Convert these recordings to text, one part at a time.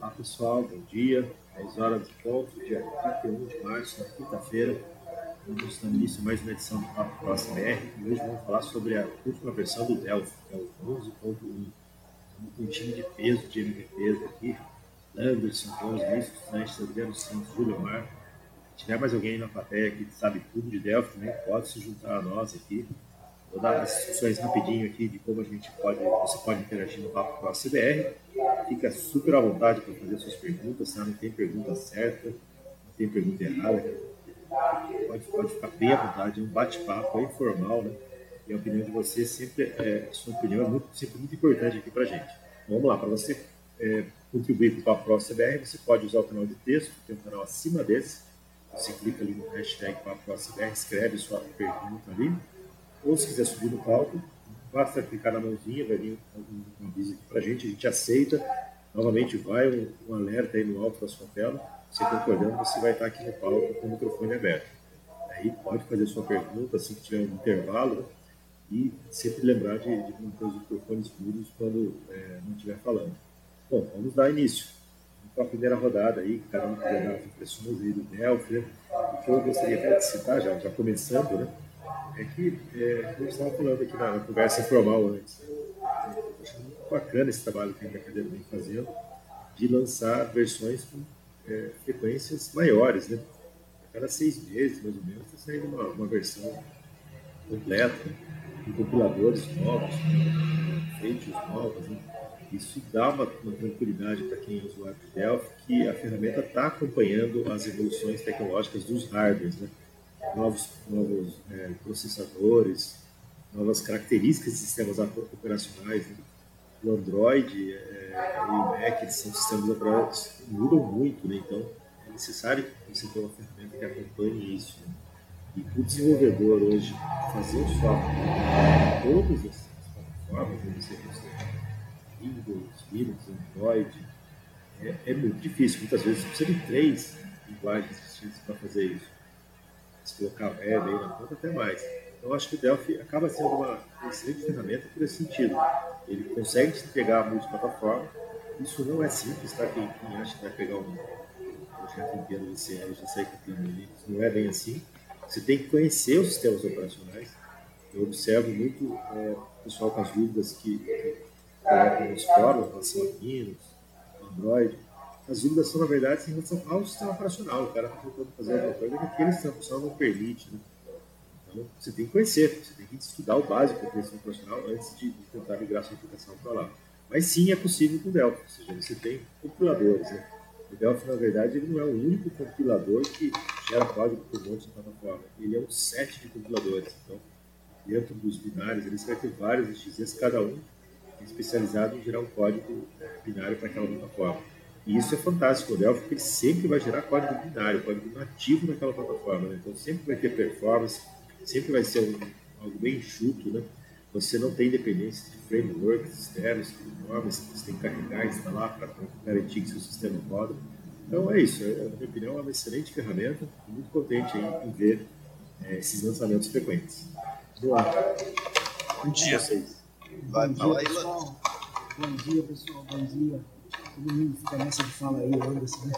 Olá pessoal, bom dia. 10 horas de ponto, dia 31 de março, na quinta-feira. Vamos dar início mais uma edição do Papo Próximo BR e hoje vamos falar sobre a última versão do Delphi, que é o 11.1. Estamos com um time de peso, de MVPs aqui. Anderson, Carlos Vinícius, Sanches, Adriano Santos, Júlio Mar. Se tiver mais alguém na plateia que sabe tudo de Delphi, pode se juntar a nós aqui. Vou dar as instruções rapidinho aqui de como a gente pode, você pode interagir no Papo Pro CBR. Fica super à vontade para fazer suas perguntas, tá? Não tem pergunta certa, não tem pergunta errada. Pode, pode ficar bem à vontade, é um bate-papo, é informal, né? E a opinião de você sempre, é, sua opinião é muito, sempre muito importante aqui para gente. Vamos lá, para você é, contribuir com o Papo Pro CBR, você pode usar o canal de texto, tem um canal acima desse. Você clica ali no hashtag Papo Pro CBR, escreve sua pergunta ali ou se quiser subir no palco, basta clicar na mãozinha, vai vir um, aviso aqui para a gente, a gente aceita. Novamente vai um, um, alerta aí no alto da sua tela, você concordando, você vai estar aqui no palco com o microfone aberto. Aí pode fazer sua pergunta assim que tiver um intervalo e sempre lembrar de, de manter os microfones mudos quando é, não estiver falando. Bom, vamos dar início. Então, a primeira rodada aí, cada um quiser dar as impressões aí do Delphi, né? o que eu gostaria de citar, já, já começando, né? É que, é, como estava falando aqui na, conversa informal antes, eu acho muito bacana esse trabalho que a Embarcadeira vem fazendo de lançar versões com é, frequências maiores, né? A cada seis meses, mais ou menos, está saindo uma, uma versão completa, com compiladores novos, feitos novos, né? Isso dá uma, uma tranquilidade para quem é usuário de Delphi que a ferramenta está acompanhando as evoluções tecnológicas dos hardwares, né? Novos, novos é, processadores, novas características de sistemas operacionais. Né? O Android é, e o Mac são sistemas operacionais que mudam muito, né? então é necessário que você tenha uma ferramenta que acompanhe isso. Né? E para o desenvolvedor hoje fazer o software todas as plataformas, né? você Windows, Linux, Android, é, é, muito difícil. Muitas vezes você precisa de três linguagens distintas para fazer isso se colocar web aí na ponta, até mais. Então, acho que o Delphi acaba sendo uma excelente ferramenta por esse sentido. Ele consegue te entregar a multiplataforma. Isso não é simples, tá? Quem, quem acha que vai pegar um projeto inteiro do CL já sai copiando ali, não é bem assim. Você tem que conhecer os sistemas operacionais. Eu observo muito é, o pessoal com as dúvidas que, que colocam nos fóruns, relação a Linux, Android as dúvidas são, na verdade, em relação ao sistema operacional. O cara está tentando fazer alguma coisa que aquele sistema operacional não permite. Né? Então, você tem que conhecer, você tem que estudar o básico do sistema operacional antes de, tentar migrar sua aplicação para lá. Mas sim, é possível com o Delphi, ou seja, você tem compiladores. Né? O Delphi, na verdade, ele não é o único compilador que gera código por um monte de plataforma. Ele é um set de compiladores. Então, dentro dos binários, você vai ter vários XZs, cada um especializado em gerar um código binário para aquela plataforma. E isso é fantástico, o Delphi, porque ele sempre vai gerar código binário, código nativo naquela plataforma. Né? Então sempre vai ter performance, sempre vai ser um, algo bem enxuto, né? Você não tem dependência de frameworks externos, normas que você tem que carregar e instalar para garantir que seu sistema roda. Então é isso, é, na minha opinião é uma excelente ferramenta, Estou muito contente em, em ver é, esses lançamentos frequentes. Vamos lá. Bom dia. Vai, bom dia, pessoal. Bom dia, pessoal. Bom dia todo mundo fica nessa de fala aí, Anderson, né?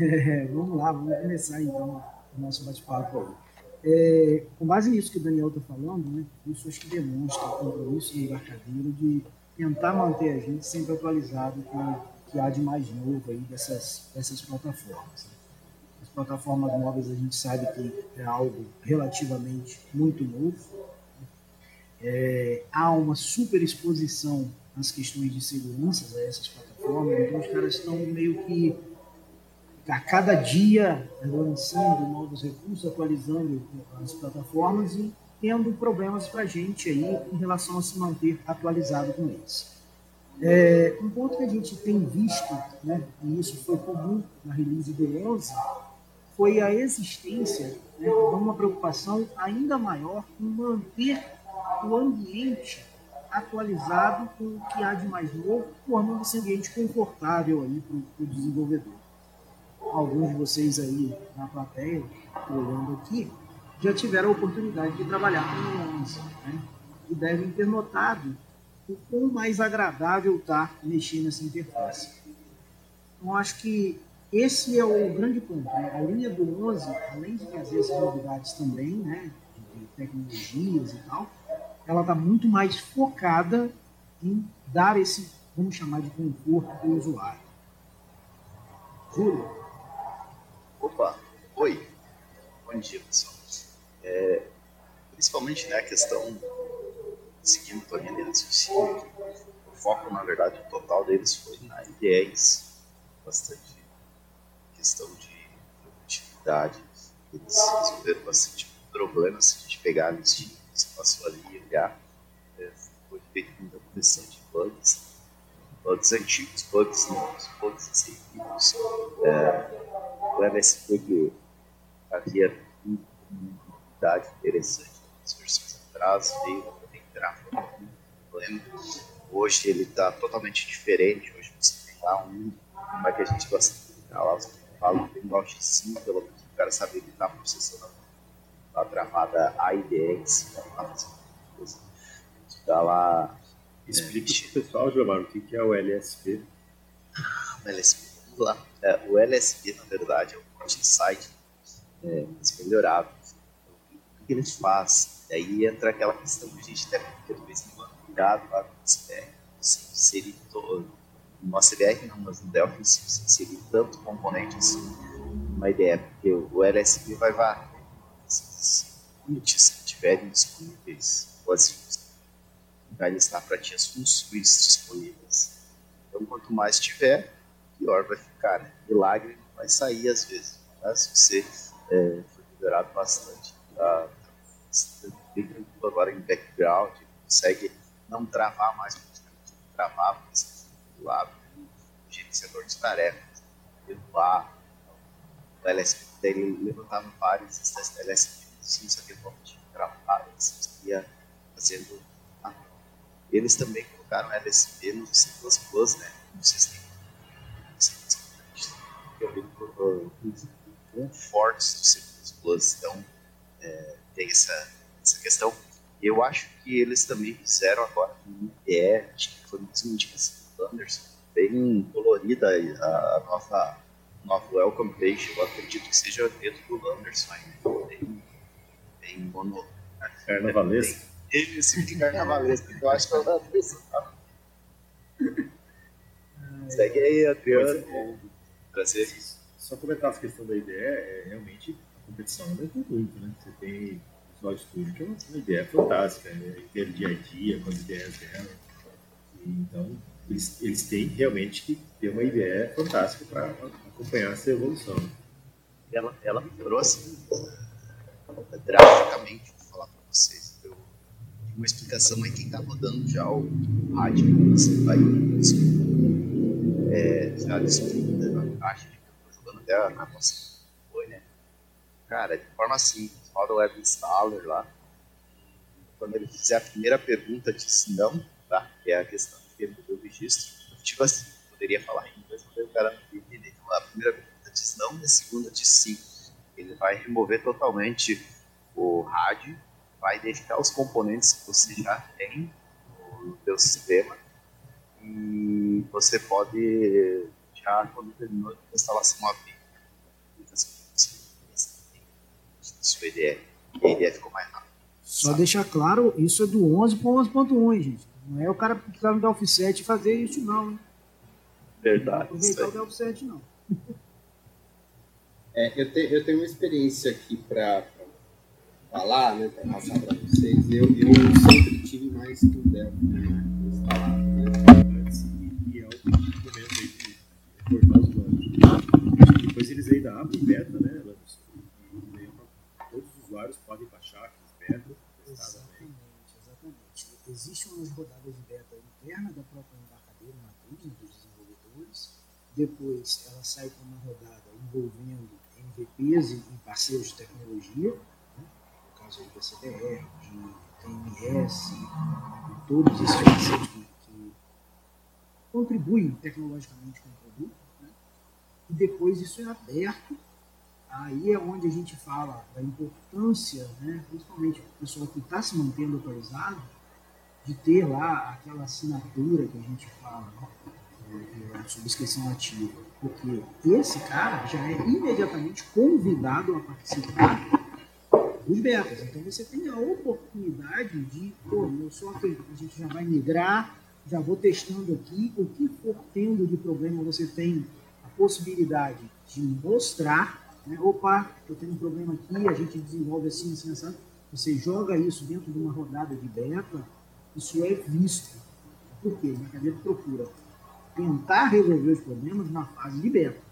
É, vamos lá, vamos começar então o nosso bate-papo É, com base nisso que o Daniel está falando, né, isso acho que demonstra o compromisso do embarcadeiro de tentar manter a gente sempre atualizado com o que há de mais novo aí dessas, dessas plataformas. Né? As plataformas móveis a gente sabe que é algo relativamente muito novo. É, há uma super exposição nas questões de segurança a essas plataformas então os caras estão meio que a cada dia lançando novos recursos, atualizando as plataformas e tendo problemas para a gente aí em relação a se manter atualizado com eles. É, um ponto que a gente tem visto, né, e isso foi comum na release do 11, foi a existência né, de uma preocupação ainda maior em manter o ambiente atualizado com o que há de mais novo, formando esse ambiente confortável aí para o desenvolvedor. Alguns de vocês aí na plateia, olhando aqui, já tiveram a oportunidade de trabalhar com o 11, né? e devem ter notado o quão mais agradável está mexer nessa interface. Então, acho que esse é o grande ponto. Né? A linha do 11, além de trazer essas novidades também, né, de tecnologias e tal, ela está muito mais focada em dar esse, vamos chamar de conforto para o usuário. Júlio? Opa, oi. Bom dia, pessoal. É, principalmente né, a questão, seguindo a linha de raciocínio, o foco, na verdade, total deles foi na IDEs, bastante questão de produtividade. Eles resolveram bastante problemas se a gente pegar a que você passou ali e olhar. É, foi feito muita correção de bugs, bugs antigos, bugs novos, bugs aceitíveis. É, o que havia uma novidade interessante nas versões atrás, veio para entrar problema. Hoje ele está totalmente diferente. Hoje você tem lá um, como é que a gente gosta de ficar lá, falo que tem um X5, pelo menos o cara sabe ele está processando a travada AIDX, está lá. Explica é, pessoal, Giovanni, o que é o LSP. o LSP, vamos lá. É, o LSP, na verdade, é o Port Insight é, melhorado. O que eles fazem? Aí entra aquela questão que a gente deve ter de vez em quando cuidado lá com o CBR. Você inserir todo. No CBR não, mas no Delphi, você inserir tanto componente assim, uma ideia, porque o LSP vai varrer. Se tiverem disponíveis, vai listar para ti as funções disponíveis. Então, quanto mais tiver, pior vai ficar. Né? Milagre vai sair às vezes. Mas você é, foi melhorado bastante. Tá, bem tranquilo agora em background, consegue não travar mais, travar, mas do lado, o gerenciador de tarefas, regular, o LSP dele levantava vários LSP, não sabia como tinha travar, ia fazendo. Eles também colocaram LSP no C++, né? Se tem. Eu vi fortes do C++, então é, tem essa, essa questão. Eu acho que eles também fizeram agora um IDE, acho que foi uma indicação do Anderson, bem colorida a, a nova, nova welcome page, eu acredito que seja dentro do Anderson ainda, bem mono... Carnavalesco? Esse de carnavalesco, eu acho que é o Anderson, tá? Segue aí, Adriano. Prazer só comentar essa questão da ideia, é realmente a competição é muito, né? Você tem o Visual Studio, que é uma, ideia fantástica, é ter dia a dia com as ideias dela. E, então, eles, eles têm realmente que ter uma ideia fantástica para acompanhar essa evolução. Ela, ela trouxe drasticamente, vou falar para vocês. Eu, uma explicação aí, quem está rodando já o rádio, você vai é, já disputa na caixa de até a nossa foi, né? Cara, de forma simples, roda o web installer lá. Quando ele fizer a primeira pergunta, diz não, tá? Que é a questão de o registro. Tipo assim, poderia falar em inglês, mas o cara não entender. Então, a primeira pergunta diz não e a segunda diz sim. Ele vai remover totalmente o rádio, vai deixar os componentes que você já tem no seu sistema e você pode já quando terminou a instalação abrir sua ideia. E a ideia ficou mais rápida. Só sabe? deixar claro, isso é do 11 para 11.1, gente. Não é o cara que está no Delphi 7 fazer isso, não. Hein? Verdade. Não aproveitar o 7, não. É, eu, te, eu tenho uma experiência aqui para falar, né, para passar para vocês. Eu, eu sempre tive mais que o Delphi né. Né? E é o recomendo aí de recortar os planos. Depois eles ainda abrem beta, né? usuários podem baixar aqueles betas. Exatamente, exatamente. Existem umas rodadas de beta interna da própria embarcadeira matriz né, dos desenvolvedores. Depois ela sai para uma rodada envolvendo MVPs e parceiros de tecnologia, né? no caso do PCDR, de TMS, e todos esses parceiros que, que contribuem tecnologicamente com o produto. Né? E depois isso é aberto Aí é onde a gente fala da importância, né, principalmente o pessoal que está se mantendo atualizado, de ter lá aquela assinatura que a gente fala, subscrição ativa. Porque esse cara já é imediatamente convidado a participar dos betas. Então você tem a oportunidade de, pô, eu sou a gente já vai migrar, já vou testando aqui, o que for tendo de problema você tem a possibilidade de mostrar, né? opa, eu tenho um problema aqui, a gente desenvolve assim, assim, assim. Você joga isso dentro de uma rodada de beta, isso é visto. Por quê? O mercadeiro procura tentar resolver os problemas na fase de beta.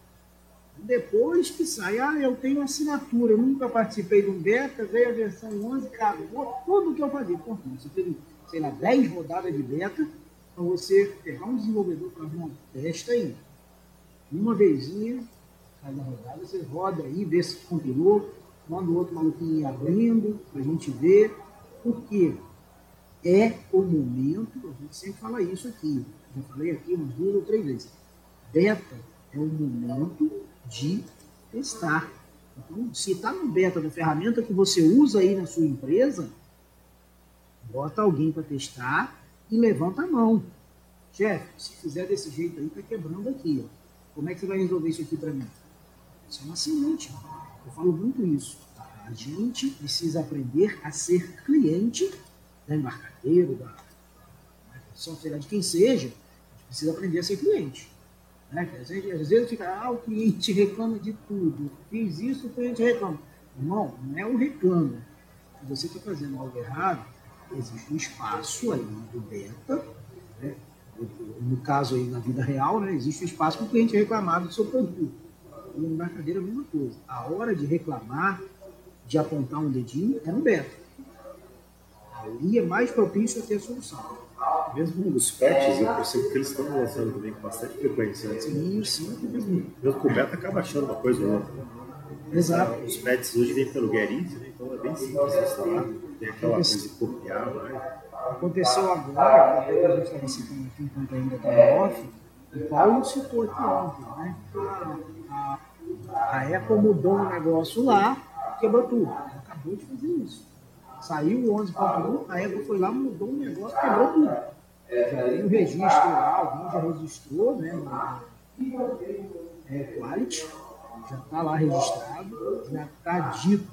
Depois que sai, ah, eu tenho assinatura, eu nunca participei de um beta, veio a versão 11, acabou tudo que eu fazia. Por você teve, sei lá, 10 rodadas de beta, para você pegar um desenvolvedor para uma testa aí. Uma vezinha, cada rodada, você roda aí, vê se compilou, manda o outro maluquinho abrindo, para a gente ver. Porque é o momento, a gente sempre fala isso aqui, já falei aqui umas duas ou três vezes. Beta é o momento de testar. Então, se está no beta da ferramenta que você usa aí na sua empresa, bota alguém para testar e levanta a mão. Chefe, se fizer desse jeito aí, está quebrando aqui. Ó. Como é que você vai resolver isso aqui para mim? Isso é uma semente. Eu falo muito isso. A gente precisa aprender a ser cliente da embarcadeiro, da software de quem seja. A gente precisa aprender a ser cliente. Né? Às, vezes, fica, ah, o cliente reclama de tudo. Fiz isso, o cliente reclama. Irmão, não é um reclamo. Se você está fazendo algo errado, existe um espaço aí do beta, né? no caso aí na vida real, né? existe um espaço para o cliente reclamar do seu produto. E no embarcadeiro é a mesma coisa. A hora de reclamar, de apontar um dedinho, é no beta. Ali é mais propício a ter a solução. Mesmo os patches, eu percebo que eles estão lançando também com bastante frequência. Né? Sim, sim. Mesmo, mesmo com o beta acaba achando uma coisa ou outra. Exato. Os patches hoje vêm pelo Gerrit, né? então é bem simples instalar. Tem aquela coisa de copiar lá. Aconteceu agora, até que a gente estava citando aqui enquanto ainda estava off, o Paulo citou aqui ontem, né? A Apple mudou um negócio lá, quebrou tudo. Acabou de fazer isso. Saiu o 11.1, a Apple foi lá, mudou um negócio, quebrou tudo. Tem o registro lá, alguém já registrou, né? É, Quality, já está lá registrado, já está dito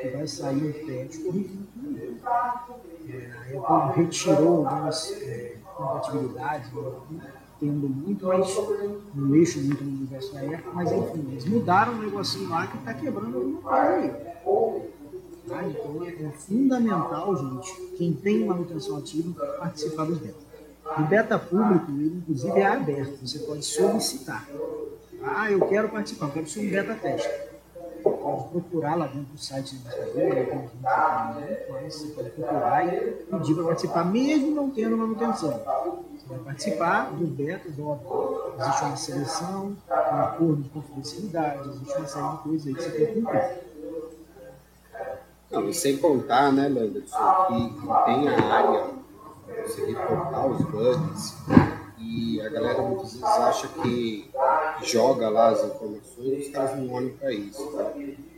que vai sair um corrigindo tudo isso. É, a Apple retirou algumas é, compatibilidades, né, tendo muito, mas não mexo muito no universo da Apple, mas enfim, eles mudaram um negocinho lá que está quebrando alguma coisa aí. Tá? Então é, fundamental, gente, quem tem manutenção ativa, participar dos betas. O beta público, ele inclusive é aberto, você pode solicitar. Ah, eu quero participar, eu quero ser um beta teste. Pode procurar lá dentro do site do Instagram, você pode procurar e pedir para participar, mesmo não tendo manutenção. Você vai participar do beta, óbvio. Existe uma seleção, um acordo de confidencialidade, existe uma série de coisas aí que você tem que cumprir. Não, e sem contar, né, Landerson, que, que tem a área você reportar os bugs e a galera muitas vezes acha que joga lá as informações os caras não olham para isso. Tá?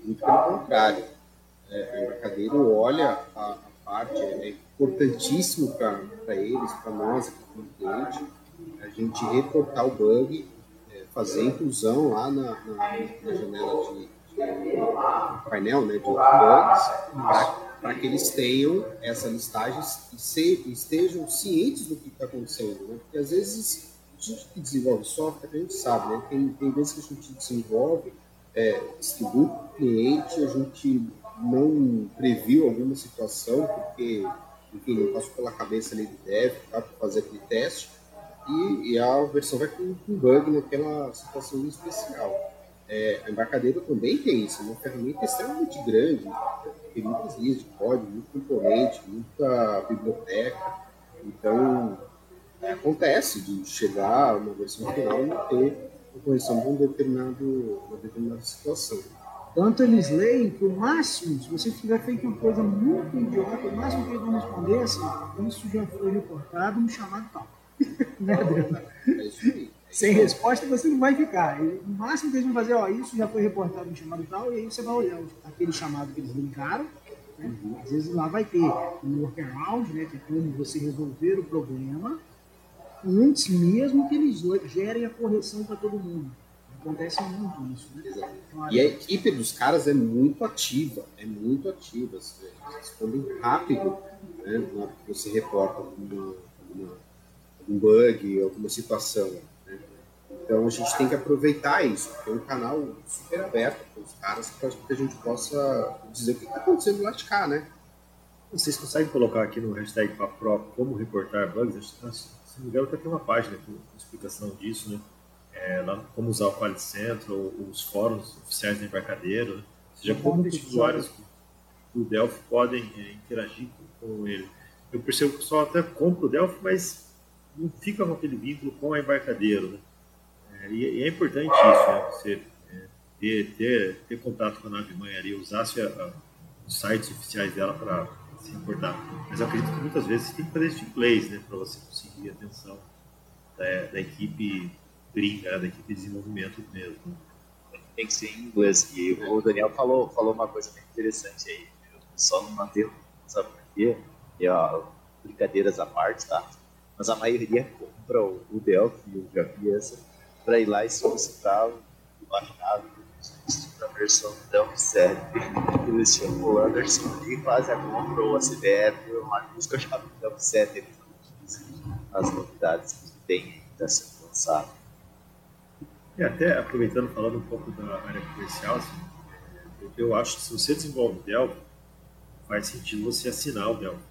Muito pelo contrário. É, o embarcadeiro olha a, a parte, é importantíssimo para eles, para nós aqui como cliente, a gente reportar o bug, é, fazer inclusão lá na, na, na janela de painel né, de bugs para que eles tenham essa listagem e se, estejam cientes do que está acontecendo. Né? Porque às vezes a gente que desenvolve software, a gente sabe, né? tem, tem vezes que a gente desenvolve, é, distribui para o cliente, a gente não previu alguma situação, porque enfim, não passou pela cabeça ali do dev tá, para fazer aquele teste, e, e, a versão vai com um bug naquela situação especial. É, a embarcadeira também tem isso, é uma ferramenta extremamente grande, tem muitas linhas de código, muito componente, muita biblioteca. Então, acontece de chegar a uma versão final e não ter a correção de um determinado, uma determinada situação. Tanto eles leem que o máximo, se você tiver feito uma coisa muito idiota, o máximo que eles vão responder é assim, isso já foi reportado no chamado tal. né, Adriano? É isso aí sem resposta você não vai ficar. O máximo que eles vão fazer, ó, isso já foi reportado no chamado tal, e aí você vai olhar aquele chamado que eles linkaram. Né? Às vezes lá vai ter um workaround, né, que é como você resolver o problema antes mesmo que eles gerem a correção para todo mundo. Acontece muito isso, né? Exato. E a equipe dos caras é muito ativa, é muito ativa. Eles respondem rápido né, na hora que você reporta uma, uma, um bug, alguma situação. Então a gente tem que aproveitar isso, é um canal super aberto para os caras para que a gente possa dizer o que está acontecendo lá de cá, né? Vocês conseguem colocar aqui no hashtag PAPRO como reportar bugs? Se não me engano, tem uma página com explicação disso, né? É, lá, como usar o Quality Center, ou, os fóruns oficiais do embarcadeiro, né? ou seja, como os usuários do Delphi podem é, interagir com, com, ele. Eu percebo que o pessoal até compra o Delphi, mas não fica com aquele vínculo com o embarcadeiro. Né? É, e, é importante isso, né? você é, ter, ter, ter, contato com a nave mãe ali, usar a, os sites oficiais dela para se importar. Mas eu acredito que muitas vezes você tem que fazer isso em inglês, né, para você conseguir a atenção da, da equipe gringa, da equipe de desenvolvimento mesmo. Tem que ser em inglês. E o Daniel falou, falou uma coisa bem interessante aí. Só não manteve, sabe por quê? E, ó, brincadeiras à parte, tá? Mas a maioria compra o, o Delphi e o Japienza para ir lá e solicitar o baixado a versão do Delphi 7. Eles chamam o Anderson e fazem a compra ou a CBF ou busca chave do Delphi 7. As novidades que tem ainda sendo lançado. E até aproveitando, falando um pouco da área comercial, assim, eu acho que se você desenvolve Delphi, faz sentido você assinar o Delphi.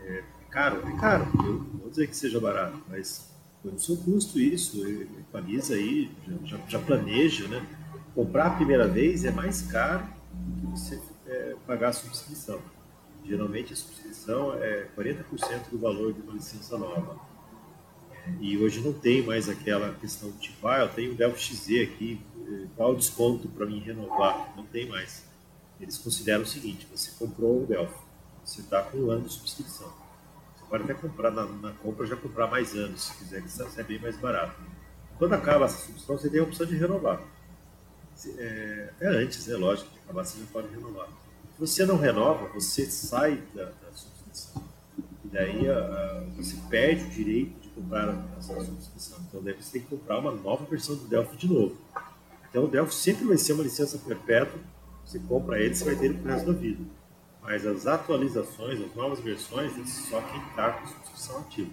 É caro, é caro. Eu não vou dizer que seja barato, mas no seu custo isso, equaliza aí, já, já, planeja, né? Comprar a primeira vez é mais caro do que você é, pagar a subscrição. Geralmente a subscrição é 40% do valor de uma licença nova. E hoje não tem mais aquela questão de tipo, ah, eu tenho um Delphi XZ aqui, qual o desconto para mim renovar? Não tem mais. Eles consideram o seguinte: você comprou o Delphi, você está com um ano de subscrição. Pode até comprar na, na compra, já comprar mais anos, se quiser, que é bem mais barato. Quando acaba essa subscrição, você tem a opção de renovar. É, até antes, né? Lógico, de acabar você já pode renovar. Se você não renova, você sai da, da. E daí a, a, você perde o direito de comprar essa subscrição. Então, deve você tem que comprar uma nova versão do Delphi de novo. Então, o Delphi sempre vai ser uma licença perpétua. Você compra ele, você vai ter ele pro resto da vida. Mas as atualizações, as novas versões, só quem está com subscrição ativa.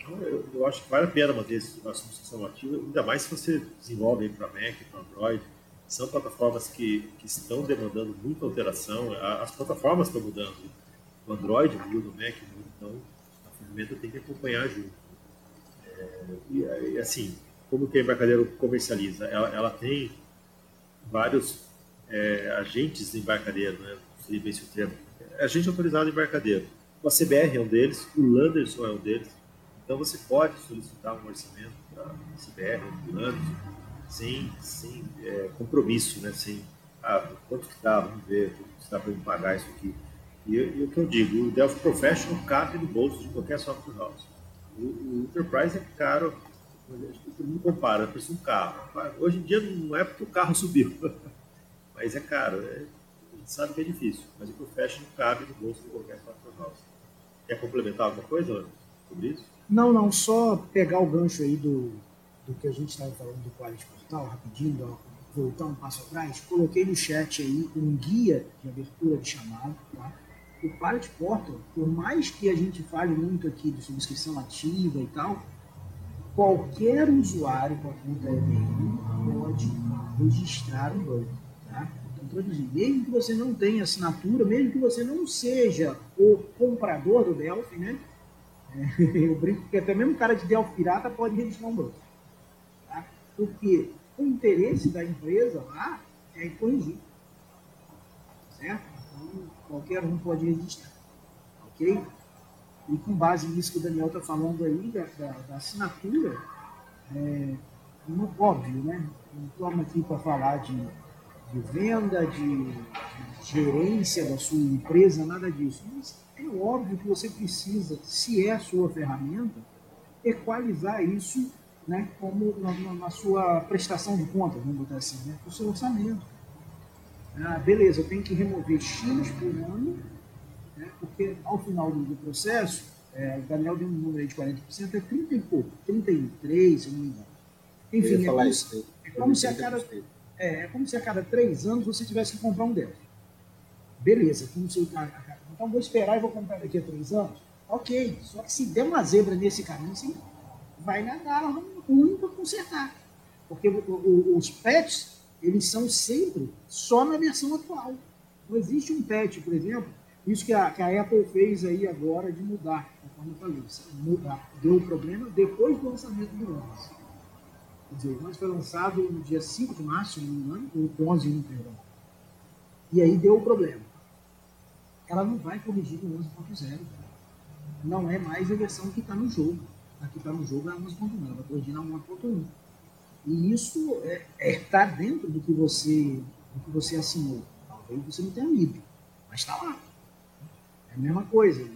Então, eu, eu, acho que vale a pena manter a subscrição ativa, ainda mais se você desenvolve para Mac, para Android. São plataformas que, que estão demandando muita alteração. As plataformas estão mudando. O Android muda, o Mac muda, então a ferramenta tem que acompanhar junto. E, e, assim, como que a embarcadeiro comercializa? Ela, ela tem vários é, agentes de embarcadeiro, né? Sei bem se o termo. É agente autorizado embarcadeiro. O ACBR é um deles, o Landerson é um deles. Então você pode solicitar um orçamento para a CBR ou do Landerson sem, sem é, compromisso, né? Sem, ah, quanto que está, vamos ver, se dá para me pagar isso aqui. E, e, o que eu digo, o Delphi Professional cabe no bolso de qualquer software house. O, o Enterprise é caro, todo mundo compara, de um carro. Hoje em dia não é porque o carro subiu, mas é caro. É, sabe que é difícil, mas o Professional cabe no bolso de qualquer house. Quer complementar alguma coisa sobre isso? Não, não, só pegar o gancho aí do, do que a gente estava falando do Quality Portal, rapidinho, voltar um passo atrás, coloquei no chat aí um guia de abertura de chamada, tá? o Pilot Portal, por mais que a gente fale muito aqui de subscrição ativa e tal, qualquer usuário com a conta EBM pode registrar um banco. Então, traduzindo, mesmo que você não tenha assinatura, mesmo que você não seja o comprador do Delphi, né? Eu brinco que até mesmo cara de Delphi pirata pode registrar um banco. Tá? Porque o interesse da empresa lá é corrigir. Certo? qualquer um pode registrar. Ok? E com base nisso que o Daniel está falando aí, da, da, da assinatura, é, óbvio, né? Não estamos aqui para falar de, de venda, de, gerência da sua empresa, nada disso. Mas é óbvio que você precisa, se é a sua ferramenta, equalizar isso né, como na, na sua prestação de contas, vamos botar assim, né, o seu orçamento. Ah, beleza, eu tenho que remover X por ano, né, porque ao final do, do processo, é, o Daniel deu um número aí de 40%, é 30 e pouco, 33, se não me engano. Enfim, é como, é como se a cada, é, é, como se a cada três anos você tivesse que comprar um Delphi. Beleza, como se, então vou esperar e vou comprar daqui a três anos. Ok, só que se der uma zebra nesse caminho, você vai nadar ruim para consertar. Porque o, o, os patches, eles são sempre só na versão atual. Não existe um patch, por exemplo, isso que a, que a Apple fez aí agora de mudar, conforme eu falei, mudar, deu problema depois do lançamento do 11. Dizer, o 11 foi lançado no dia 5 de março, não me engano, o 11, não perdão. E aí deu o problema. Ela não vai corrigir o 11.0. Não é mais a versão que está no jogo. A que está no jogo é a 11.1, ela vai corrigir na 1.1. E isso está é, é, tá dentro do que você do que você assinou. Talvez você não tenha lido, mas está lá. É a mesma coisa.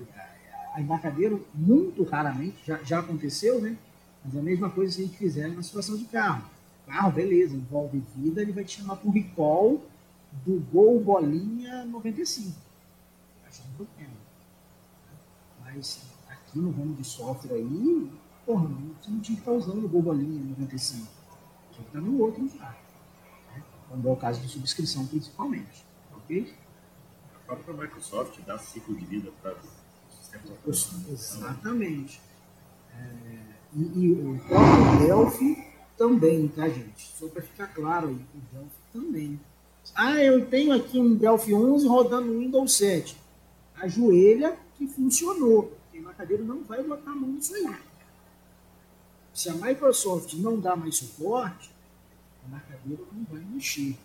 A embarcadeiro, muito raramente, já, já aconteceu, né? Mas é a mesma coisa se a gente fizer na situação de carro. Carro, beleza, envolve vida, ele vai te chamar por recall do Gol Bolinha 95. Acho um problema. Mas aqui no ramo de software aí, porra, você não tinha que estar usando o Gol Bolinha 95. Tinha que estar no outro já. Né? Quando é o caso de subscrição, principalmente. Ok? A própria Microsoft dá ciclo de vida para os sistemas operacionais. Exatamente. É, e, e, o próprio Delphi também, tá, gente? Só para ficar claro aí, o Delphi também. Ah, eu tenho aqui um Delphi 11 rodando Windows 7. Ajoelha que funcionou. Quem na cadeira não vai botar a mão nisso aí. Se a Microsoft não dá mais suporte, a marcadeira não vai mexer.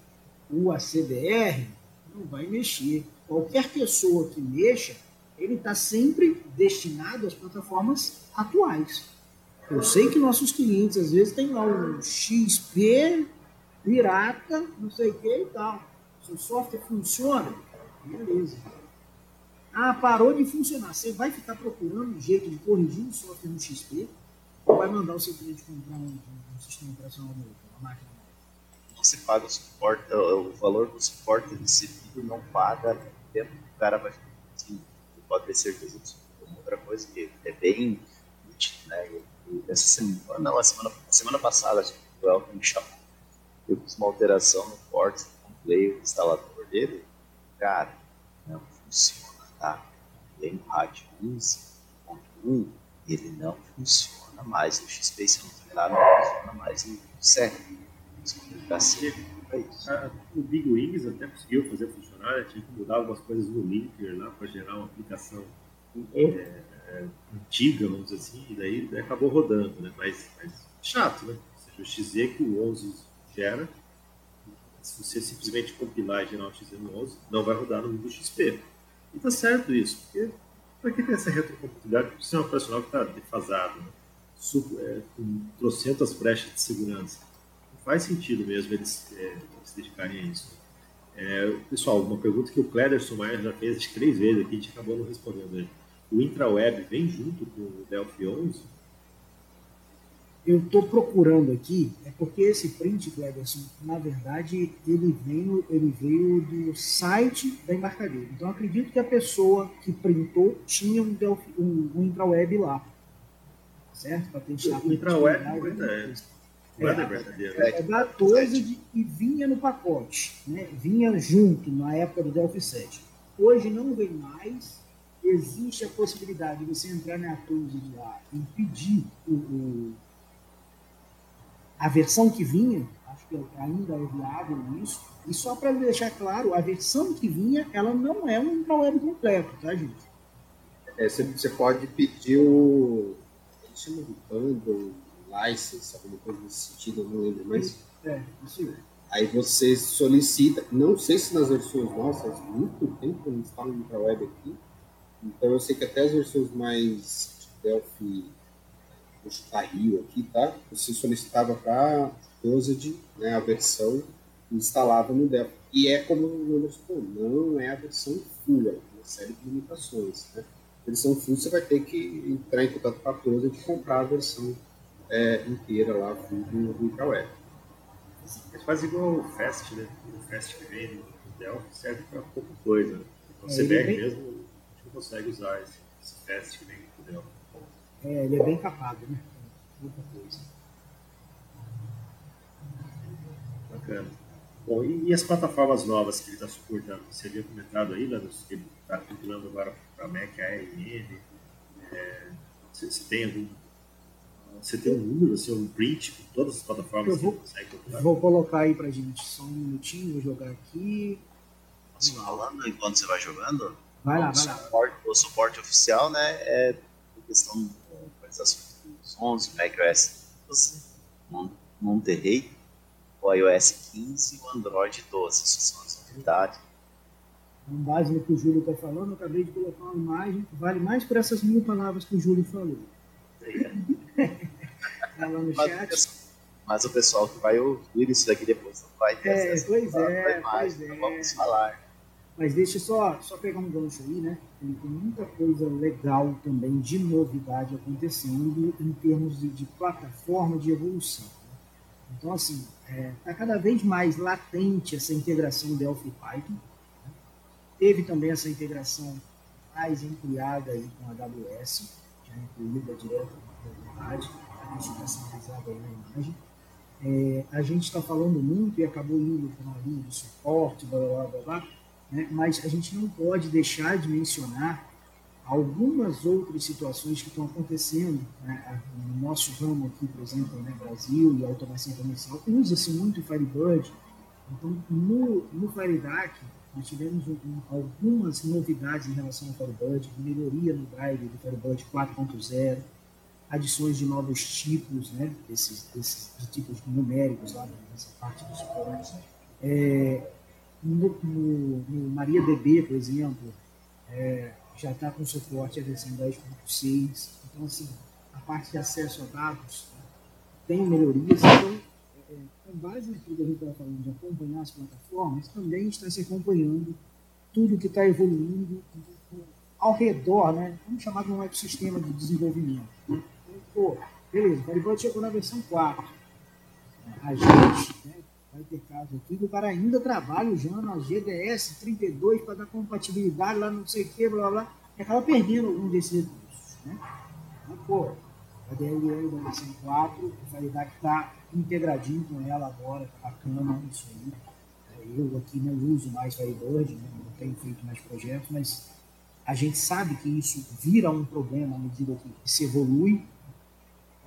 O ACBR não vai mexer. Qualquer pessoa que mexa, ele está sempre destinado às plataformas atuais. Eu sei que nossos clientes às vezes têm lá um XP, pirata, não sei o que e tal. Se o software funciona, beleza. Ah, parou de funcionar. Você vai ficar procurando um jeito de corrigir o software no XP ou vai mandar o seu cliente comprar um, um sistema operacional novo, uma máquina nova? Você paga o suporte, o valor do suporte recebido não paga o tempo que o cara vai ficar. Pode ter certeza disso. Outra coisa que é bem útil, né? Essa semana, não, a semana, a semana passada, acho que o Elton me chamou. Eu fiz uma alteração no port, comprei o instalador dele, cara, não funciona, tá? Tem rádio 11.1, ele não funciona mais. O se não treinar, não funciona mais no sério. Assim, o Big Wings até conseguiu fazer funcionar, tinha que mudar algumas coisas no linker lá para gerar uma aplicação é, é, antiga, vamos dizer assim, e daí, acabou rodando, né? Mas, mas, chato, né? Seja, o XZ que o 11 gera, se você simplesmente compilar e gerar um XZ no 11, não vai rodar no Windows XP. E tá certo isso, porque para que tem essa retrocompatibilidade com o sistema operacional que está defasado, né? é, com trocentas brechas de segurança? Não faz sentido mesmo eles é, se dedicarem a isso. É, pessoal, uma pergunta que o Clederson Maia já fez três vezes aqui, a gente acabou não respondendo ele o intraweb vem junto com o Delphi 11? Eu estou procurando aqui, é porque esse print, Cleverson, na verdade, ele veio, ele veio do site da embarcadeira. Então, acredito que a pessoa que printou tinha um, Delphi, um, um intraweb lá. Certo? Para testar. O intraweb é, é, é, é da Toased e vinha no pacote. Né? Vinha junto na época do Delphi 7. Hoje não vem mais, existe a possibilidade de você entrar na Tools lá e pedir o, o, a versão que vinha, acho que ainda é viável isso, e só para deixar claro, a versão que vinha, ela não é um web completo, tá, gente? É, você, você pode pedir o. Eles chamam de bundle, license, alguma coisa nesse sentido, eu não lembro, mas. É, isso aí. Aí você solicita, não sei se nas versões nossas, muito tempo que eu não instalo um web aqui, então eu sei que até as versões mais Delphi, vou chutar Rio aqui, tá? Você solicitava para Closed, né, a versão instalava no Delphi. E é como o Anderson falou, não é a versão full, é uma série de limitações. Né? A versão full você vai ter que entrar em contato com a Closed e comprar a versão é, inteira lá full do, do Ultraweb. É quase igual o Fast, né? O Fast que vem no Delphi serve para pouca coisa. O CBR é, consegue usar esse, esse teste que vem do Delphi. É, ele é bem capado, né? Muita coisa. Bacana. Bom, e, e, as plataformas novas que ele está suportando? Você havia comentado aí, Lanús, que ele está compilando agora para Mac ARM. É, você, você, tem algum. Você tem um número, assim, um print com todas as plataformas Eu vou, que você consegue compilar? Vou colocar aí para gente só um minutinho, vou jogar aqui. Posso falando enquanto você vai jogando? Vai lá, vai lá. Suporte, o suporte oficial, né, é questão de atualização dos 11, macOS 12, Monterey, o iOS 15 e o Android 12. Essas são as novidades. Com base no que o Júlio está falando, eu acabei de colocar uma imagem que vale mais por essas mil palavras que o Júlio falou. tá lá no mas, chat. Mas o pessoal que vai ouvir isso daqui depois não vai ter é, Pois é, pois é. Vamos falar. Mas deixa só, só pegar um gancho aí, né? Tem, tem muita coisa legal também de novidade acontecendo em termos de, de plataforma de evolução. Né? Então, assim, está é, tá cada vez mais latente essa integração Delphi Python. Né? Teve também essa integração mais ampliada aí com a AWS, já incluída direto na verdade, a gente está centralizada aí na imagem. É, a gente está falando muito e acabou indo para uma linha de suporte, blá blá blá blá né? mas a gente não pode deixar de mencionar algumas outras situações que estão acontecendo. Né? No nosso ramo aqui, por exemplo, né, Brasil e automação comercial, usa-se muito o Firebird. Então, no, no FireDAC, nós tivemos um, algumas novidades em relação ao Firebird, melhoria no drive do Firebird 4.0, adições de novos tipos, né, desses, desses de tipos numéricos lá nessa parte do suporte. É, no, no, no MariaDB, por exemplo, é, já está com suporte à versão 10.6. Então, assim, a parte de acesso a dados tem melhorias. Então, é, com base naquilo que a gente estava falando de acompanhar as plataformas, também está se acompanhando tudo que está evoluindo ao redor, né? Vamos chamar de um ecossistema de desenvolvimento. Né? Então, pô, beleza, o Firebird chegou na versão 4. A gente, né, vai ter caso aqui que o cara ainda trabalha usando a GDS 32 para dar compatibilidade lá não sei o que, blá blá, e acaba perdendo algum desses recursos. Né? Mas, pô, a DLL da versão 4, a qualidade está integradinho com ela agora, tá bacana isso aí. É, eu aqui não uso mais Firebird, né? não tenho feito mais projetos, mas a gente sabe que isso vira um problema à medida que se evolui.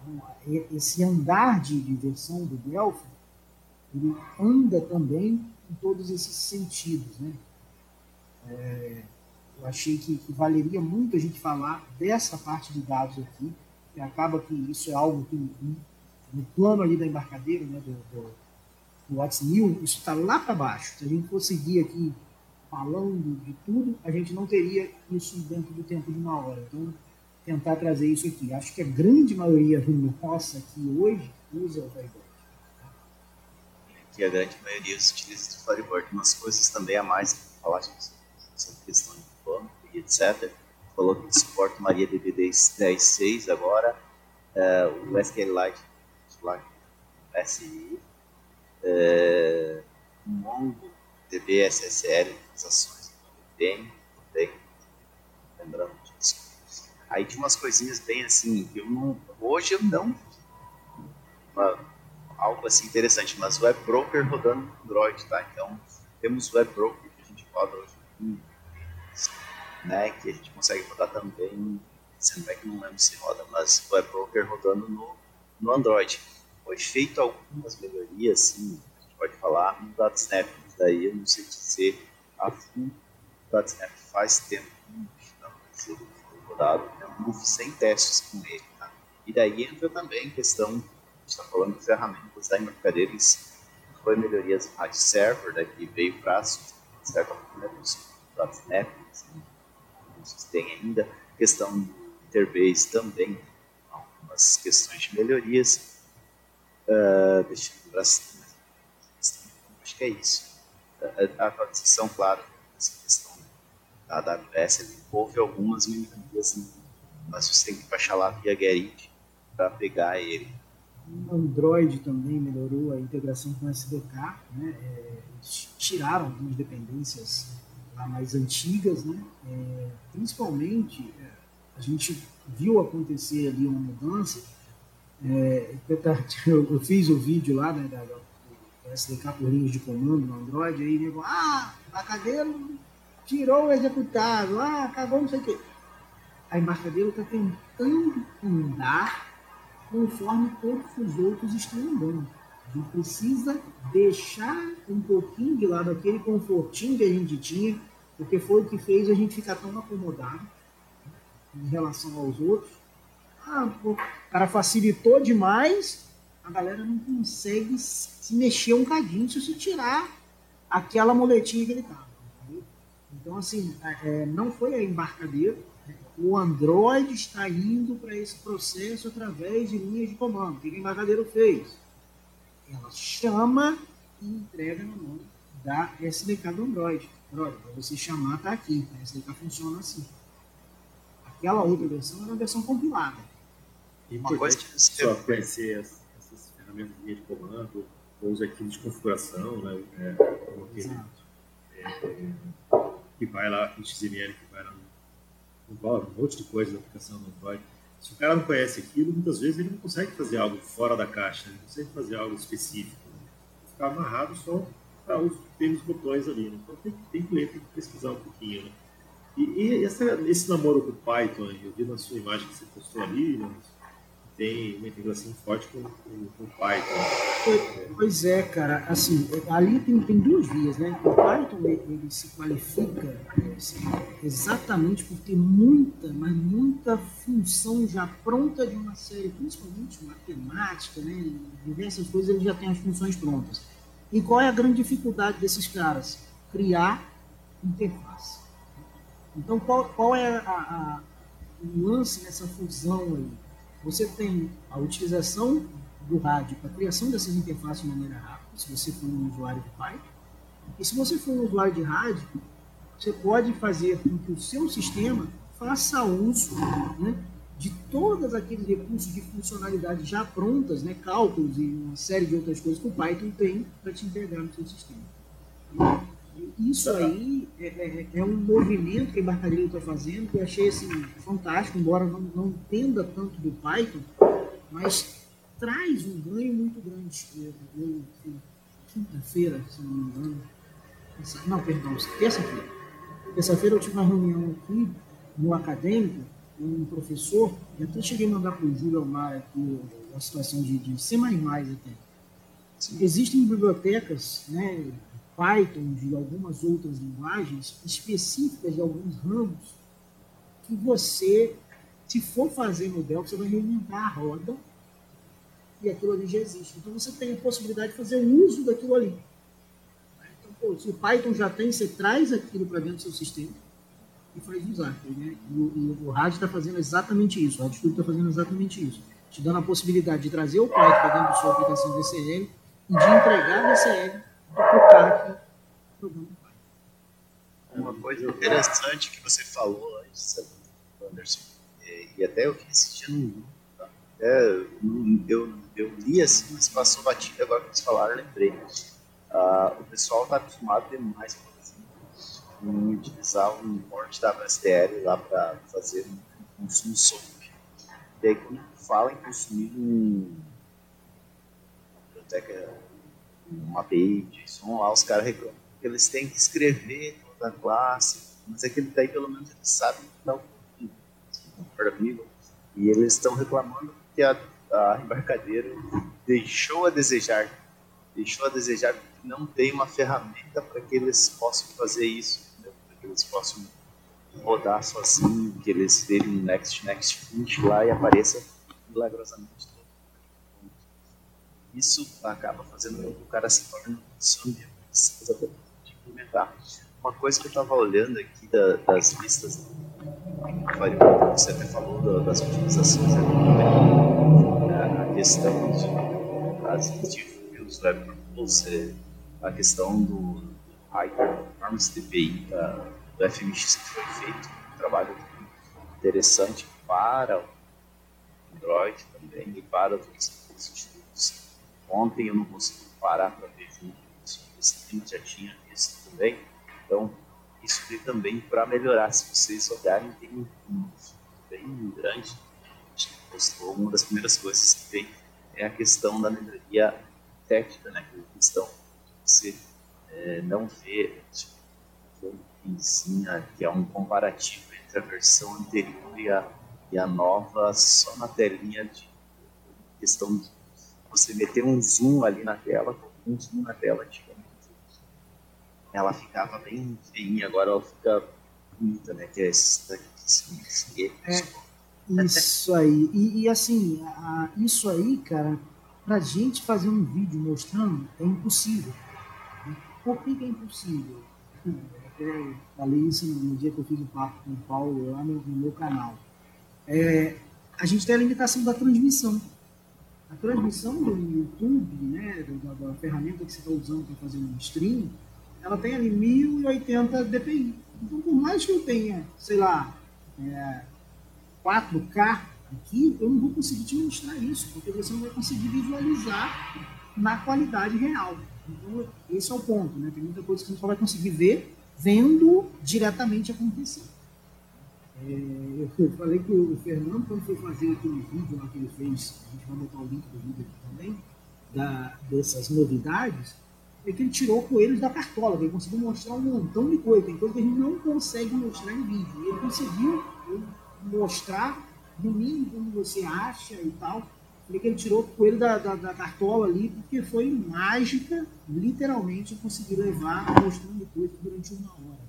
Então, esse andar de versão do Delphi ele anda também em todos esses sentidos. Né? É, eu achei que, que, valeria muito a gente falar dessa parte de dados aqui, que acaba que isso é algo que no plano ali da embarcadeira, né, do, do, do What's New, isso está lá para baixo. Se a gente for seguir aqui falando de tudo, a gente não teria isso dentro do tempo de uma hora. Então, tentar trazer isso aqui. Acho que a grande maioria nossa aqui hoje usa o Firebird que a grande maioria utiliza o storyboard. Umas coisas também a mais que falar sobre questão de banco e etc. Falou que suporta Maria DB 10.6 agora, uh, o SQLite SI, uh, Mongo DB SSL, ações tem, tem, lembrando disso. Aí tinha umas coisinhas bem assim, que eu não, hoje eu não algo assim interessante, mas web broker rodando no Android, tá? Então, temos web broker que a gente roda hoje, né? Que a gente consegue rodar também, sendo que não lembro se roda, mas web broker rodando no, no Android. Foi feito algumas melhorias, sim, a gente pode falar no DataSnap, daí eu não sei dizer a fundo, o DataSnap faz tempo que não foi rodado, eu sem testes com ele, tá? E daí entra também a questão está falando de ferramentas da Mercaderes, foi melhorias rádio server, né, que veio para certa forma, .NET, assim, vocês têm ainda, questão de interface também, algumas questões de melhorias, uh, deixa eu lembrar acho que é isso. A, a atualização, claro, essa questão da AWS, houve algumas melhorias, mas você tem que baixar lá via Gerrit para pegar ele Android também melhorou a integração com SDK, né? É, tiraram algumas dependências lá mais antigas, né? É, principalmente é, a gente viu acontecer ali uma mudança. É, eu, fiz o vídeo lá né, da, da o SDK por linhas de comando no Android, aí nego, ah, embarcadeiro tirou o executável, ah, acabou não sei o quê. A embarcadeiro está tentando andar conforme todos os outros estão andando. A gente precisa deixar um pouquinho de lado aquele confortinho que a gente tinha, porque foi o que fez a gente ficar tão acomodado em relação aos outros. Ah, o cara facilitou demais, a galera não consegue se mexer um cadinho se tirar aquela moletinha que ele tava. Então, assim, é, não foi a embarcadeira, o Android está indo para esse processo através de linhas de comando. O que a embarcadeira fez? Ela chama e entrega na mão da SDK do Android. Para você chamar, está aqui. A SDK funciona assim. Aquela outra versão era a versão compilada. E uma coisa que só conhecer essas ferramentas de linha de comando, ou os arquivos de configuração, né? É, Exato. É, é, que vai lá, XML, que vai lá no, um monte de coisa na aplicação do Android. Se o cara não conhece aquilo, muitas vezes ele não consegue fazer algo fora da caixa, ele não consegue fazer algo específico. Né? Ficar amarrado só para os pequenos botões ali. Né? Então tem, tem que ler, tem que pesquisar um pouquinho. Né? E, e essa, esse namoro com o Python, eu vi na sua imagem que você postou ali, né? Tem uma integração forte com, com, com o Python. Pois é, cara, assim, ali tem, tem duas vias, né? O Python ele se qualifica assim, exatamente por ter muita, mas muita função já pronta de uma série, principalmente matemática, né? Diversas coisas ele já tem as funções prontas. E qual é a grande dificuldade desses caras? Criar interface. Então, qual, qual é a, a, o lance nessa fusão aí? Você tem a utilização do rádio para a criação dessas interfaces de maneira rápida, se você for um usuário de Python. E se você for um usuário de rádio, você pode fazer com que o seu sistema faça uso né, de todos aqueles recursos de funcionalidade já prontas, né, cálculos e uma série de outras coisas que o Python tem para te integrar no seu sistema. Isso aí é, é, é, um movimento que a Embarcadilha está fazendo, que eu achei assim, fantástico, embora não, não entenda tanto do Python, mas traz um ganho muito grande. Eu, quinta-feira, se não me engano, não, perdão, terça-feira. Terça-feira eu tive uma reunião aqui no acadêmico, um professor, e até cheguei a mandar para o Júlio Almar aqui a situação de, de C++ até. Existem bibliotecas, né, Python, de algumas outras linguagens específicas de alguns ramos que você, se for fazer no Delphi, você vai reinventar a roda e aquilo ali já existe. Então você tem a possibilidade de fazer uso daquilo ali. Então, pô, se o Python já tem, você traz aquilo para dentro do seu sistema e faz usar. Né? E, o, e o RAD está fazendo exatamente isso, o RAD está fazendo exatamente isso. Te dando a possibilidade de trazer o Python para dentro da sua aplicação VCL e de entregar a VCL Uma coisa interessante que você falou antes, Anderson, é, e até eu fiz esse dia é, eu, eu li assim, mas passou batido agora que vocês falaram, lembrei. Ah, o pessoal está acostumado demais, por exemplo, em utilizar um porte da WSDL lá para fazer um consumo SOAP. E aí, quando fala em consumir um biblioteca uma API JSON, lá os caras reclamam. Que eles têm que escrever toda a classe, mas aquele daí pelo menos eles sabem que está amigo, e eles estão reclamando que a, a embarcadeira deixou a desejar, deixou a desejar que não tem uma ferramenta para que eles possam fazer isso, para que eles possam rodar sozinho, que eles terem um next, next, finish lá e apareça milagrosamente isso acaba fazendo com que o cara se torne um de implementar. Uma coisa que eu estava olhando aqui da, das listas, você até falou da, das utilizações a questão de, dos web proposals, a questão do High Performance DPI da, do FMX que foi feito, um trabalho interessante para o Android também e para os institutos Ontem eu não consegui parar para ver junto, o já tinha visto também. Então, isso veio também para melhorar. Se vocês olharem, tem um, bem grande. Acho que Uma das primeiras coisas que tem é a questão da melhoria técnica, né? A questão você é, não vê tipo, vizinha, que é um comparativo entre a versão anterior e a, e a nova, só na telinha de questão de você meter um zoom ali na tela, um zoom na tela antigamente. Ela ficava bem feinha, agora ela fica bonita, né? Que é esse daqui, esse, é, isso aí. E, e assim, a, isso aí, cara, pra gente fazer um vídeo mostrando é impossível. Por que, que é impossível? Eu falei isso no dia que eu fiz o papo com o Paulo lá no, no meu canal. É, a gente tem a limitação da transmissão. A transmissão do YouTube, né, da, da ferramenta que você está usando para fazer um stream, ela tem ali 1080 dpi. Então, por mais que eu tenha, sei lá, é, 4K aqui, eu não vou conseguir te mostrar isso, porque você não vai conseguir visualizar na qualidade real. Então, esse é o ponto, né? Tem muita coisa que gente só vai conseguir ver vendo diretamente acontecer. É, eu falei que o Fernando, quando foi fazer aquele vídeo lá que ele fez, a gente vai botar o link do vídeo aqui também, da, dessas novidades, é que ele tirou coelhos da cartola, ele conseguiu mostrar um montão de coisa, tem coisa que a gente não consegue mostrar em vídeo. Ele conseguiu mostrar, no mínimo, como você acha e tal, Falei que ele tirou o coelho da, da, da, cartola ali, porque foi mágica, literalmente, conseguir levar mostrando coisa durante uma hora.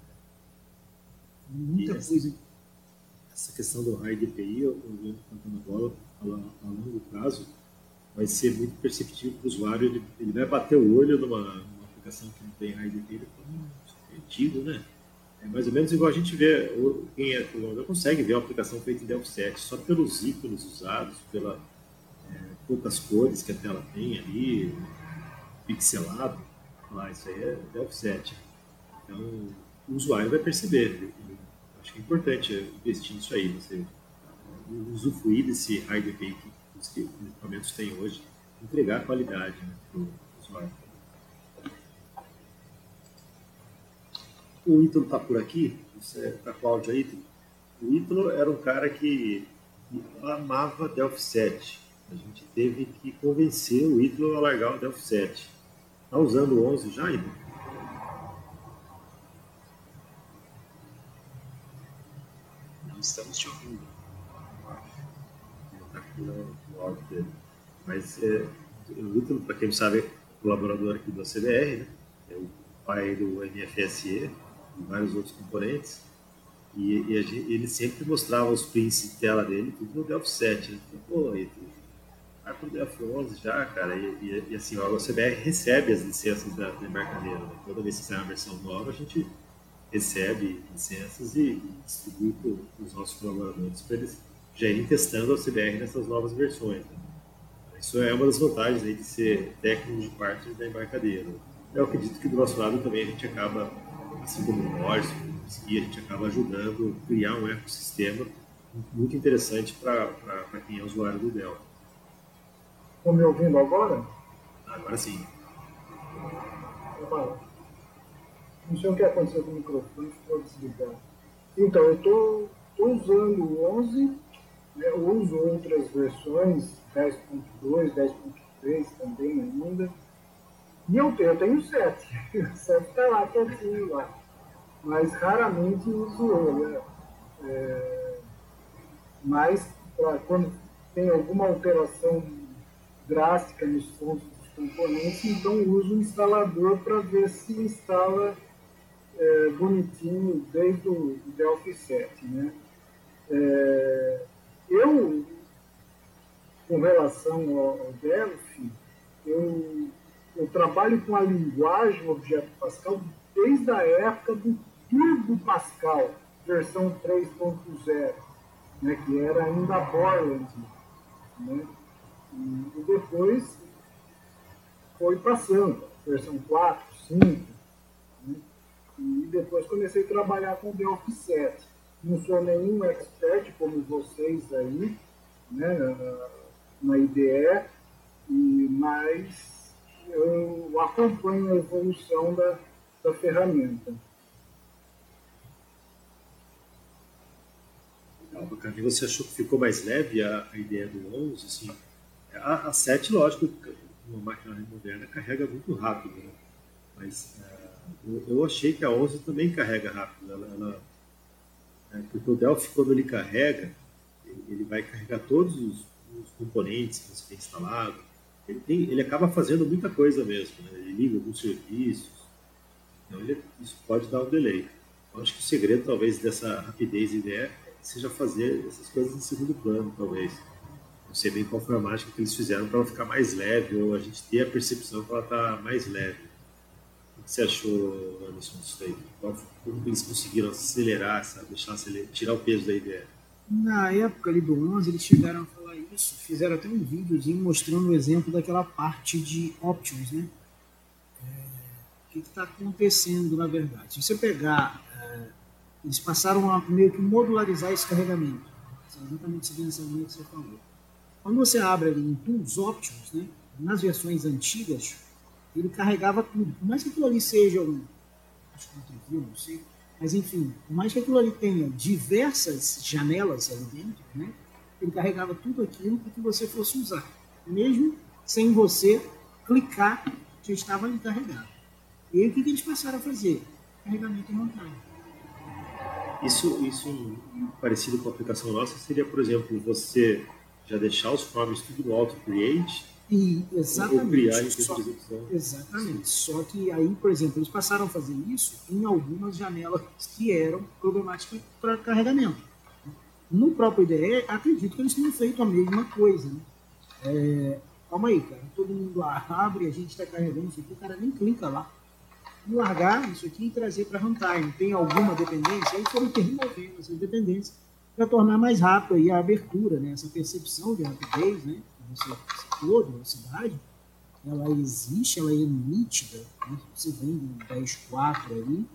Muita coisa. Essa questão do raio DPI, eu vendo cantando a bola, a, a, longo prazo, vai ser muito perceptível para o usuário. Ele, ele vai bater o olho numa, numa aplicação que não tem raio DPI, ele fala, é antigo, né? É mais ou menos igual a gente vê, quem é programador consegue ver a aplicação feita em Delphi 7, só pelos ícones usados, pela poucas cores que a tela tem ali, pixelado, lá, isso aí é Delphi 7. Então, o usuário vai perceber. Acho que é importante investir nisso aí, você usufruir desse high DPI que os equipamentos têm hoje, entregar qualidade né, para o usuário. O Ítalo está por aqui, está com áudio aí? O Ítalo era um cara que amava Delphi 7 a gente teve que convencer o Ítalo a largar o Delphi 7. Está usando o 11 já, Ítalo? Estamos te ouvindo. No, no áudio dele. Mas é, o Ítalo, para quem não sabe, é colaborador aqui do ACBR, né? é o pai do MFSE e vários outros componentes. E, e ele sempre mostrava os prints de tela dele, tudo no Delphi 7. Né? Pô, Ítalo, vai pro DF11 já, cara, e, e, e assim, a OCBR recebe as licenças da, da embarcadeira. Né? Toda vez que sai uma versão nova, a gente recebe licenças e, distribui para os nossos colaboradores para eles já irem testando a OCBR nessas novas versões. Né? Isso é uma das vantagens aí de ser técnico de partner da embarcadeira. Eu acredito que do nosso lado também a gente acaba, assim como nós, como a gente acaba ajudando a criar um ecossistema muito interessante para quem é usuário do Delta. Estão me ouvindo agora? Agora sim. Não sei o que aconteceu com o microfone, ficou desligado. Então, eu estou usando o 11, né, uso outras versões, 10.2, 10.3 também ainda. E eu tenho, eu tenho o 7. O 7 está lá, quietinho lá. Mas raramente uso ele. Né? É, mas pra, quando tem alguma alteração drástica nos pontos dos componentes, então uso o instalador para ver se instala é, bonitinho desde o Delphi 7. Né? É, eu, com relação ao, Delphi, eu, eu trabalho com a linguagem Objeto Pascal desde a época do Turbo Pascal, versão 3.0, né, que era ainda Borland. Né? E depois foi passando, versão 4, 5. E depois comecei a trabalhar com o Delphi 7. Não sou nenhum expert como vocês aí, né, na, IDE, e, mas eu acompanho a evolução da, da ferramenta. Legal, Você achou que ficou mais leve a, a ideia do 11? Assim, a, a 7, lógico, uma máquina moderna carrega muito rápido, né? Mas uh, eu, achei que a 11 também carrega rápido. Ela, ela, é, porque o Delphi, quando ele carrega, ele, ele vai carregar todos os, os, componentes que você tem instalado. Ele, tem, ele acaba fazendo muita coisa mesmo. Né? Ele liga alguns serviços. Então, ele, isso pode dar um delay. Eu acho que o segredo, talvez, dessa rapidez ideia seja fazer essas coisas em segundo plano, talvez. Não sei bem qual foi a mágica que eles fizeram para ela ficar mais leve, ou a gente ter a percepção que ela está mais leve. Você achou, Anderson, disso? Como eles conseguiram acelerar, essa, deixar acelerar, tirar o peso da ideia? Na época ali do 11, eles chegaram a falar isso, fizeram até um videozinho mostrando o exemplo daquela parte de options, né? É, o que está acontecendo, na verdade? Se você pegar eles passaram a meio que modularizar esse carregamento. exatamente seguindo essa linha que você falou. Quando você abre ali em Tools Options, né, nas versões antigas, ele carregava tudo. Por mais que aquilo ali seja um. Acho que não não sei. Mas enfim, por mais que aquilo ali tenha diversas janelas ali dentro, né, ele carregava tudo aquilo para que você fosse usar. Mesmo sem você clicar, já estava ali carregado. E aí o que, que eles passaram a fazer? Carregamento em runtime. Isso, isso parecido com a aplicação nossa seria, por exemplo, você já deixar os forms tudo no auto create e exatamente. Só, exatamente. Só que aí, por exemplo, eles passaram a fazer isso em algumas janelas que eram problemáticas para carregamento. No próprio IDE, acredito que eles tenham feito a mesma coisa. Né? É, calma aí, cara. Todo mundo abre, a gente está carregando isso aqui, o cara nem clica lá largar isso aqui e trazer para runtime. Tem alguma dependência? Aí foram removendo essas dependências para tornar mais rápido aí a abertura, né? essa percepção de rapidez, né? Você citou, de velocidade, ela existe, ela é nítida. Né? Você vem do 10.4 aí,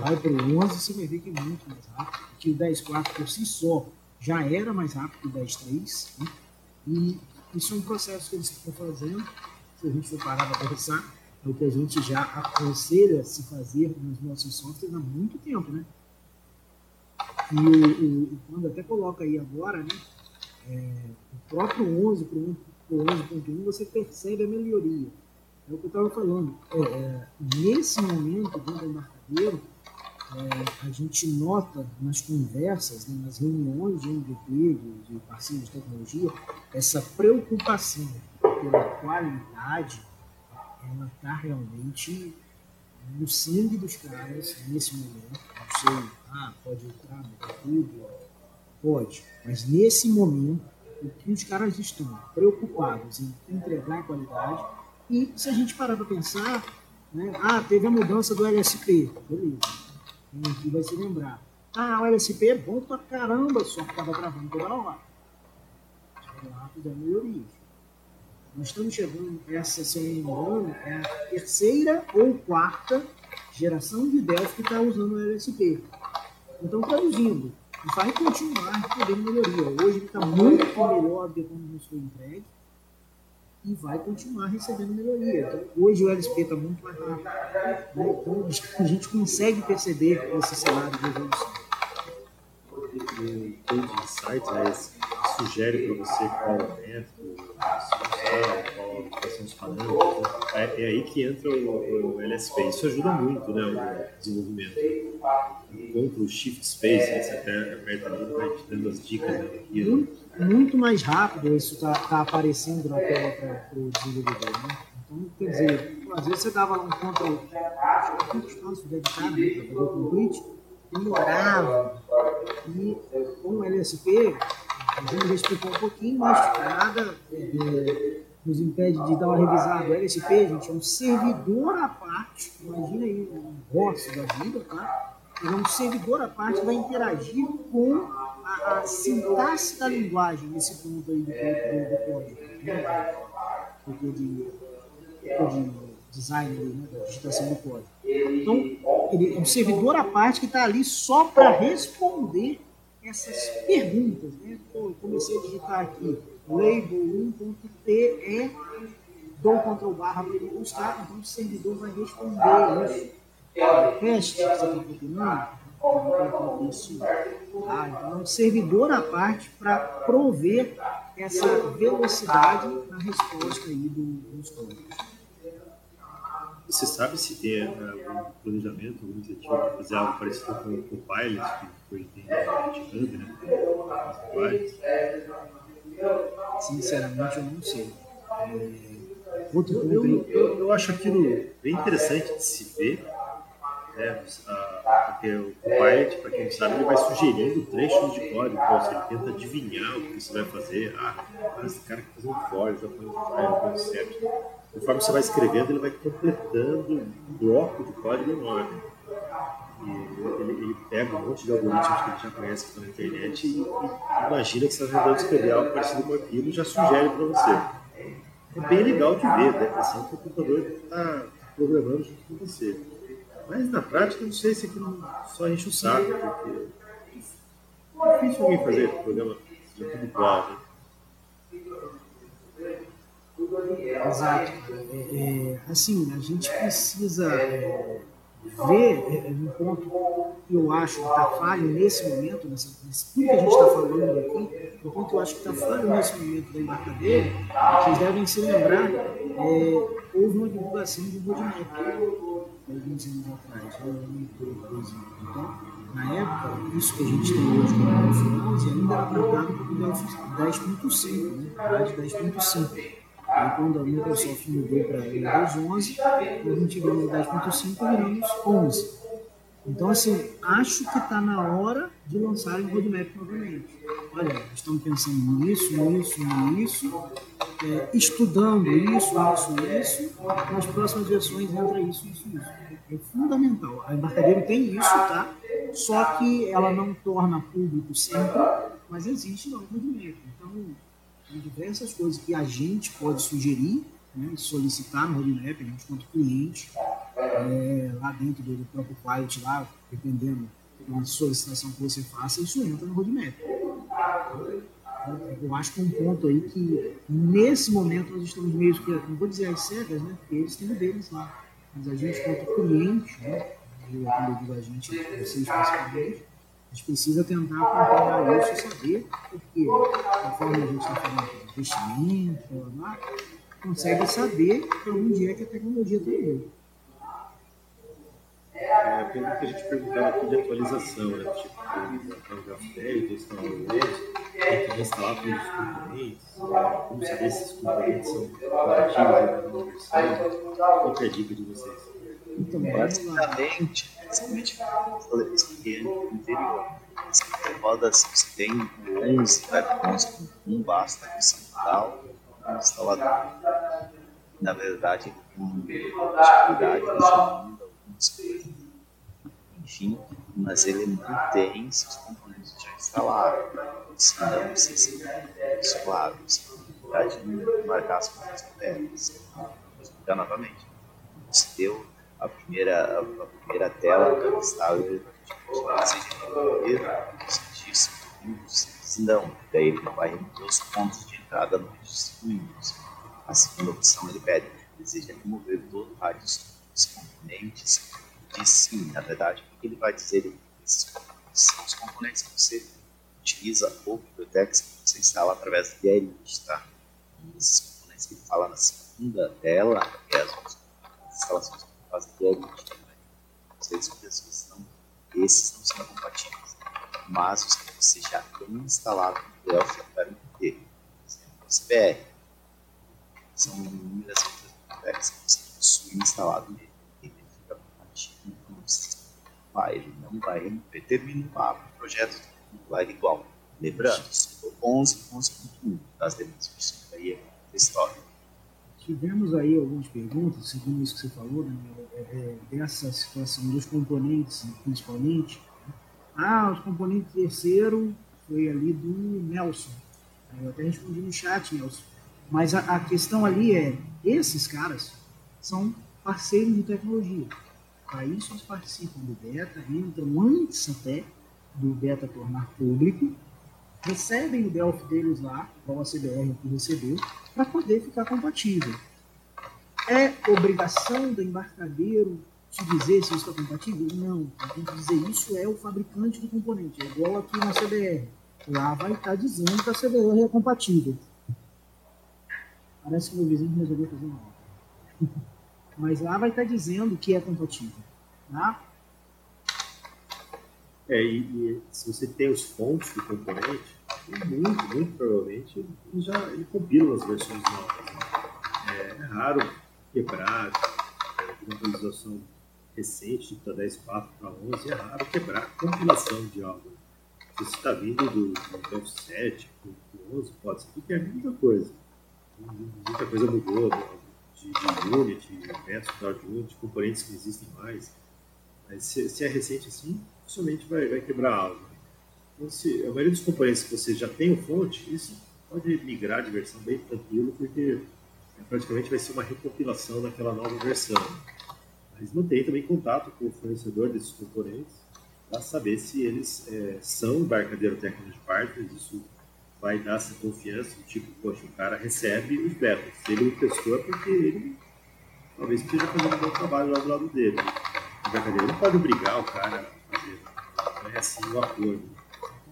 vai para o 11, você vai ver que é muito mais rápido, que o 10.4 por si só já era mais rápido que o 10.3, né? e isso é um processo que eles estão fazendo, se a gente for parar para pensar, é o que a gente já aconselha se fazer nos nossos softwares há muito tempo, né? E o, o, até coloca aí agora, né? É, o próprio 11 para o 11.1 você percebe a melhoria. É o que eu estava falando. É, é, nesse momento, dentro do embarcadeiro, é, a gente nota nas conversas, né, nas reuniões de MVP, de, de parceiros de tecnologia, essa preocupação pela qualidade ela está realmente no sangue dos caras nesse momento. Não sei, ah, pode entrar, mudar tudo, pode. Mas nesse momento, o que os caras estão preocupados em entregar qualidade, e se a gente parar para pensar, né, ah, teve a mudança do LSP, beleza. Quem aqui vai se lembrar. Ah, o LSP é bom pra caramba, só que estava gravando toda hora. Lá fizeram melhorias. Nós estamos chegando, essa, se eu não me engano, é a terceira ou quarta geração de Delphi que está usando o LSP. Então, traduzindo, vai continuar recebendo melhoria. Hoje ele está muito melhor do que quando nos foi entregue e vai continuar recebendo melhoria. Então, hoje o LSP está muito mais rápido. Né? Então, a gente consegue perceber esse cenário de evolução. Code Insights né, sugere para você qual é método, quais os parâmetros. Né? É, é, aí que entra o, o, LSP. Isso ajuda muito né, o desenvolvimento. Encontra o Shift Space, né, você até aperta ali vai te dando as dicas. Né, muito, muito mais rápido isso está tá aparecendo na tela para o desenvolvedor. Né? Então, quer dizer, às vezes você dava um control, quantos passos deve estar né, para fazer o complete, demorava. E com o LSP, a gente explicou um pouquinho, mas nada é, nos impede de dar uma revisada. O LSP, gente, é um servidor à parte. Imagina aí um boss da vida, tá? Ele é um servidor à parte que vai interagir com a, a sintaxe da linguagem nesse ponto aí do, código. Né? Do, de, de design, né? da digitação do código. Então, ele é um servidor à parte que está ali só para responder essas perguntas. Né? Comecei a digitar aqui label 1.te, dou Ctrl barra para ele buscar, então o servidor vai responder isso. Teste que você está procurando, ah, então é um servidor à parte para prover essa velocidade na resposta aí do, dos códigos. Você sabe se tem algum planejamento, algum objetivo para fazer algo parecido com o Copilot, que foi tem GitHub, né? Sinceramente, eu não sei. É... Outro ponto, eu, eu, eu, acho aquilo bem interessante de se ver, né? porque o Copilot, para quem não sabe, ele vai sugerindo trechos de código, então, ele tenta adivinhar o que você vai fazer. Ah, esse cara quer fazer um for, já foi um file, concept. Conforme você vai escrevendo, ele vai completando um bloco de código enorme. E ele, ele, pega um monte de algoritmos que ele já conhece que estão na internet e, e imagina que você está tentando escrever algo parecido com aquilo e já sugere para você. É bem legal de ver, né? Assim que o computador está programando junto com você. Mas na prática, não sei se aquilo só enche o saco, porque é difícil alguém fazer programa de tudo igual, né? Exato. É, é, assim, a gente precisa é, ver é, um ponto que eu acho que está falho nesse momento, nessa, nesse, tudo que a gente está falando aqui, o ponto que eu acho que está falho nesse momento da embarcadeira, vocês devem se lembrar, é, houve uma divulgação de roadmap alguns anos atrás, Então, na época, isso que a gente tem hoje 11 ainda era tratado Delphi 10.5, né? A 10.5. Aí quando a Microsoft mudou para Windows 11, a gente veio no 10.5 e viramos 11. Então, assim, acho que está na hora de lançarem o roadmap novamente. Olha, estamos pensando nisso, nisso, nisso, é, estudando isso, isso, isso. Nas próximas versões entra isso, isso, isso. É fundamental. A embarcadeira tem isso, tá? Só que ela não torna público sempre, mas existe lá o roadmap. Então, tem diversas coisas que a gente pode sugerir, né, solicitar no roadmap, a gente quanto cliente, é, lá dentro do próprio client, lá, dependendo da solicitação que você faça, isso entra no roadmap. Eu acho que é um ponto aí que, nesse momento, nós estamos meio que, não vou dizer as cegas, né, porque eles têm o deles lá, mas a gente, quanto cliente, né, eu, quando eu digo a gente, vocês principalmente, a gente precisa tentar acompanhar isso e saber, porque conforme a gente está falando de investimento, lá, consegue saber para onde é que a tecnologia está indo. É, tem muita gente perguntando aqui de atualização, né? Tipo, o Graph instalar o Edge, tem que reinstalar todos os componentes, como saber se esses componentes são compatíveis com a versão, qual é a dica de vocês? Então, basicamente, basicamente, eu expliquei anterior. Você roda, se tem 11, vai para 11 com um basta, que são tal, um instalador. Na verdade, com dificuldade, enfim, mas ele mantém seus componentes já instalados. Se não, se isso, claro, na verdade, marcar as coisas corretas. Vou explicar novamente. Você deu a primeira, a primeira tela do estável seja se não, daí ele vai remover os pontos de entrada no registro Windows. A segunda opção ele pede, deseja remover todo o rádio dos componentes de sim, na verdade, o que ele vai dizer esses são os componentes que você utiliza ou bibliotecas que você instala através do DLT, tá? esses componentes que ele fala na segunda tela, é as instalações que faz DLT, né? Não sei se pessoas não, esses não são compatíveis, mas os que você já tem instalado no Delphi para ter, por exemplo, CBR, são inúmeras outras bibliotecas que você possui instalado nele vai, ele não vai determinar o projeto vai igual. Lembrando, 11, 11.1 das demais versões aí é história. Tivemos aí algumas perguntas, segundo isso que você falou, Daniel, é, é, dessa situação dos componentes, principalmente. Ah, os componentes terceiro foi ali do Nelson. Eu até respondi no chat, Nelson. Mas a, a questão ali é, esses caras são parceiros de tecnologia. Isso, eles participam do beta, entram antes até do beta tornar público, recebem o Delphi deles lá, qual a CBR que recebeu, para poder ficar compatível. É obrigação do embarcadeiro te dizer se isso está compatível? Não. Tem que dizer isso é o fabricante do componente. É igual aqui na CBR. Lá vai estar tá dizendo que a CBR é compatível. Parece que o meu vizinho resolveu fazer uma mas lá vai estar dizendo que é compatível. Tá? É, e, e, se você tem os fontes do componente, muito, muito provavelmente ele já ele compila as versões novas. Né? É, é, raro quebrar é, uma atualização recente, da 10.4 para 11, é raro quebrar compilação de algo. Se você está vindo do, do 7 para o 11, pode ser que é muita coisa. Muita coisa mudou de, de Unity, Metro, Cloud Unity, componentes que existem mais. Mas se, se é recente assim, dificilmente vai, vai quebrar algo. Então, se a maioria dos componentes que você já tem o fonte, isso pode migrar de versão bem tranquilo, porque praticamente vai ser uma recompilação daquela nova versão. Mas mantém também contato com o fornecedor desses componentes para saber se eles é, são embarcadeiro técnico de partners. Isso vai dar essa confiança, tipo, poxa, o cara recebe os betas. Se ele testou é porque ele talvez esteja fazendo um bom trabalho lá do lado dele. O embarcadeiro não pode obrigar o cara é assim o acordo.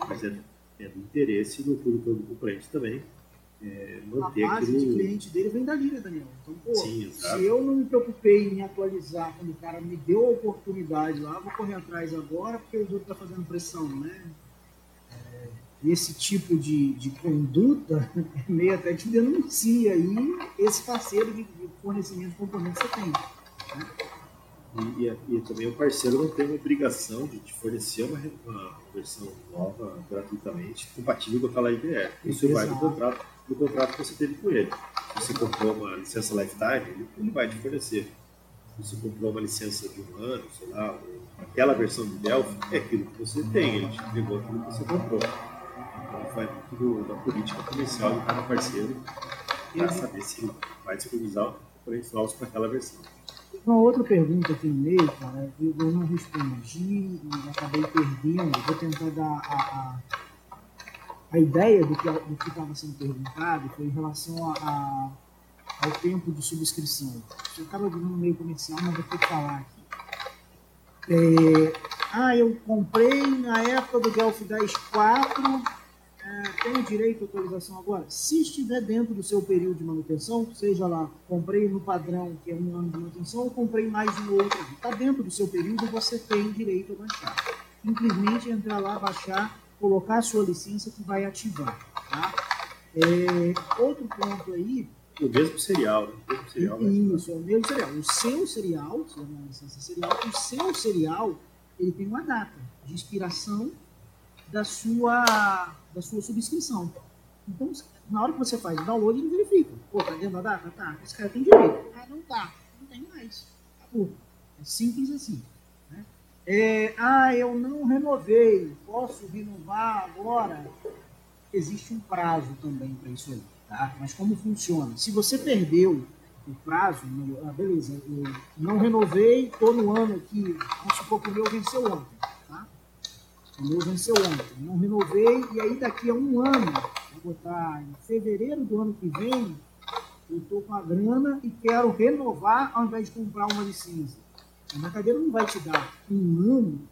Mas é, é do interesse do produtor do componente também é, manter a base aquilo... de cliente dele vem dali, né, Daniel? Então, pô, Sim, se eu não me preocupei em atualizar quando o cara me deu a oportunidade lá, vou correr atrás agora porque outros estão tá fazendo pressão, né? É, esse tipo de, de conduta meio até te denuncia aí esse parceiro de, de fornecimento de componentes que você tem. Né? E, e, e, também o parceiro não tem uma obrigação de te fornecer uma, uma versão nova gratuitamente compatível com aquela IDE. Isso Exato. vai do contrato, do contrato que você teve com ele. Se você comprou uma licença lifetime, ele, ele vai te fornecer. Se você comprou uma licença de um ano, sei lá, aquela versão de Delphi, é aquilo que você tem, ele te entregou aquilo que você comprou. Então vai muito da política comercial do cada parceiro para saber se ele vai disponibilizar componentes novos para aquela versão. Uma outra pergunta aqui no meio, cara, eu, eu não respondi acabei perdendo. Vou tentar dar a, a, a ideia do que estava sendo perguntado, foi em relação a, a, ao tempo de subscrição. Você estava virando meio comercial, mas vou ter que falar aqui. É, ah, eu comprei na época do Delphi 10.4 é, tem direito à atualização agora? Se estiver dentro do seu período de manutenção, seja lá, comprei no padrão, que é um ano de manutenção, ou comprei mais um outro. Está dentro do seu período, você tem direito a baixar. Simplesmente entrar lá, baixar, colocar a sua licença que vai ativar. Tá? É, outro ponto aí. O mesmo serial, né? o mesmo serial. Isso, é o mesmo serial. O seu serial, se é uma licença serial, o seu serial, ele tem uma data de expiração da sua da sua subscrição. Então, na hora que você faz o download, ele verifica. Pô, tá dentro da data? Tá. Esse cara tem direito. Ah, não tá. Não tem mais. Acabou. É simples assim. Né? É, ah, eu não renovei. Posso renovar agora? Existe um prazo também para isso aí. Tá? Mas como funciona? Se você perdeu o prazo, ah, beleza, eu não renovei, estou no ano aqui, vamos supor que o meu venceu ontem. Meu venceu ontem, não renovei, e aí daqui a um ano, vou botar em fevereiro do ano que vem, eu estou com a grana e quero renovar ao invés de comprar uma licença. A mercadeira não vai te dar um ano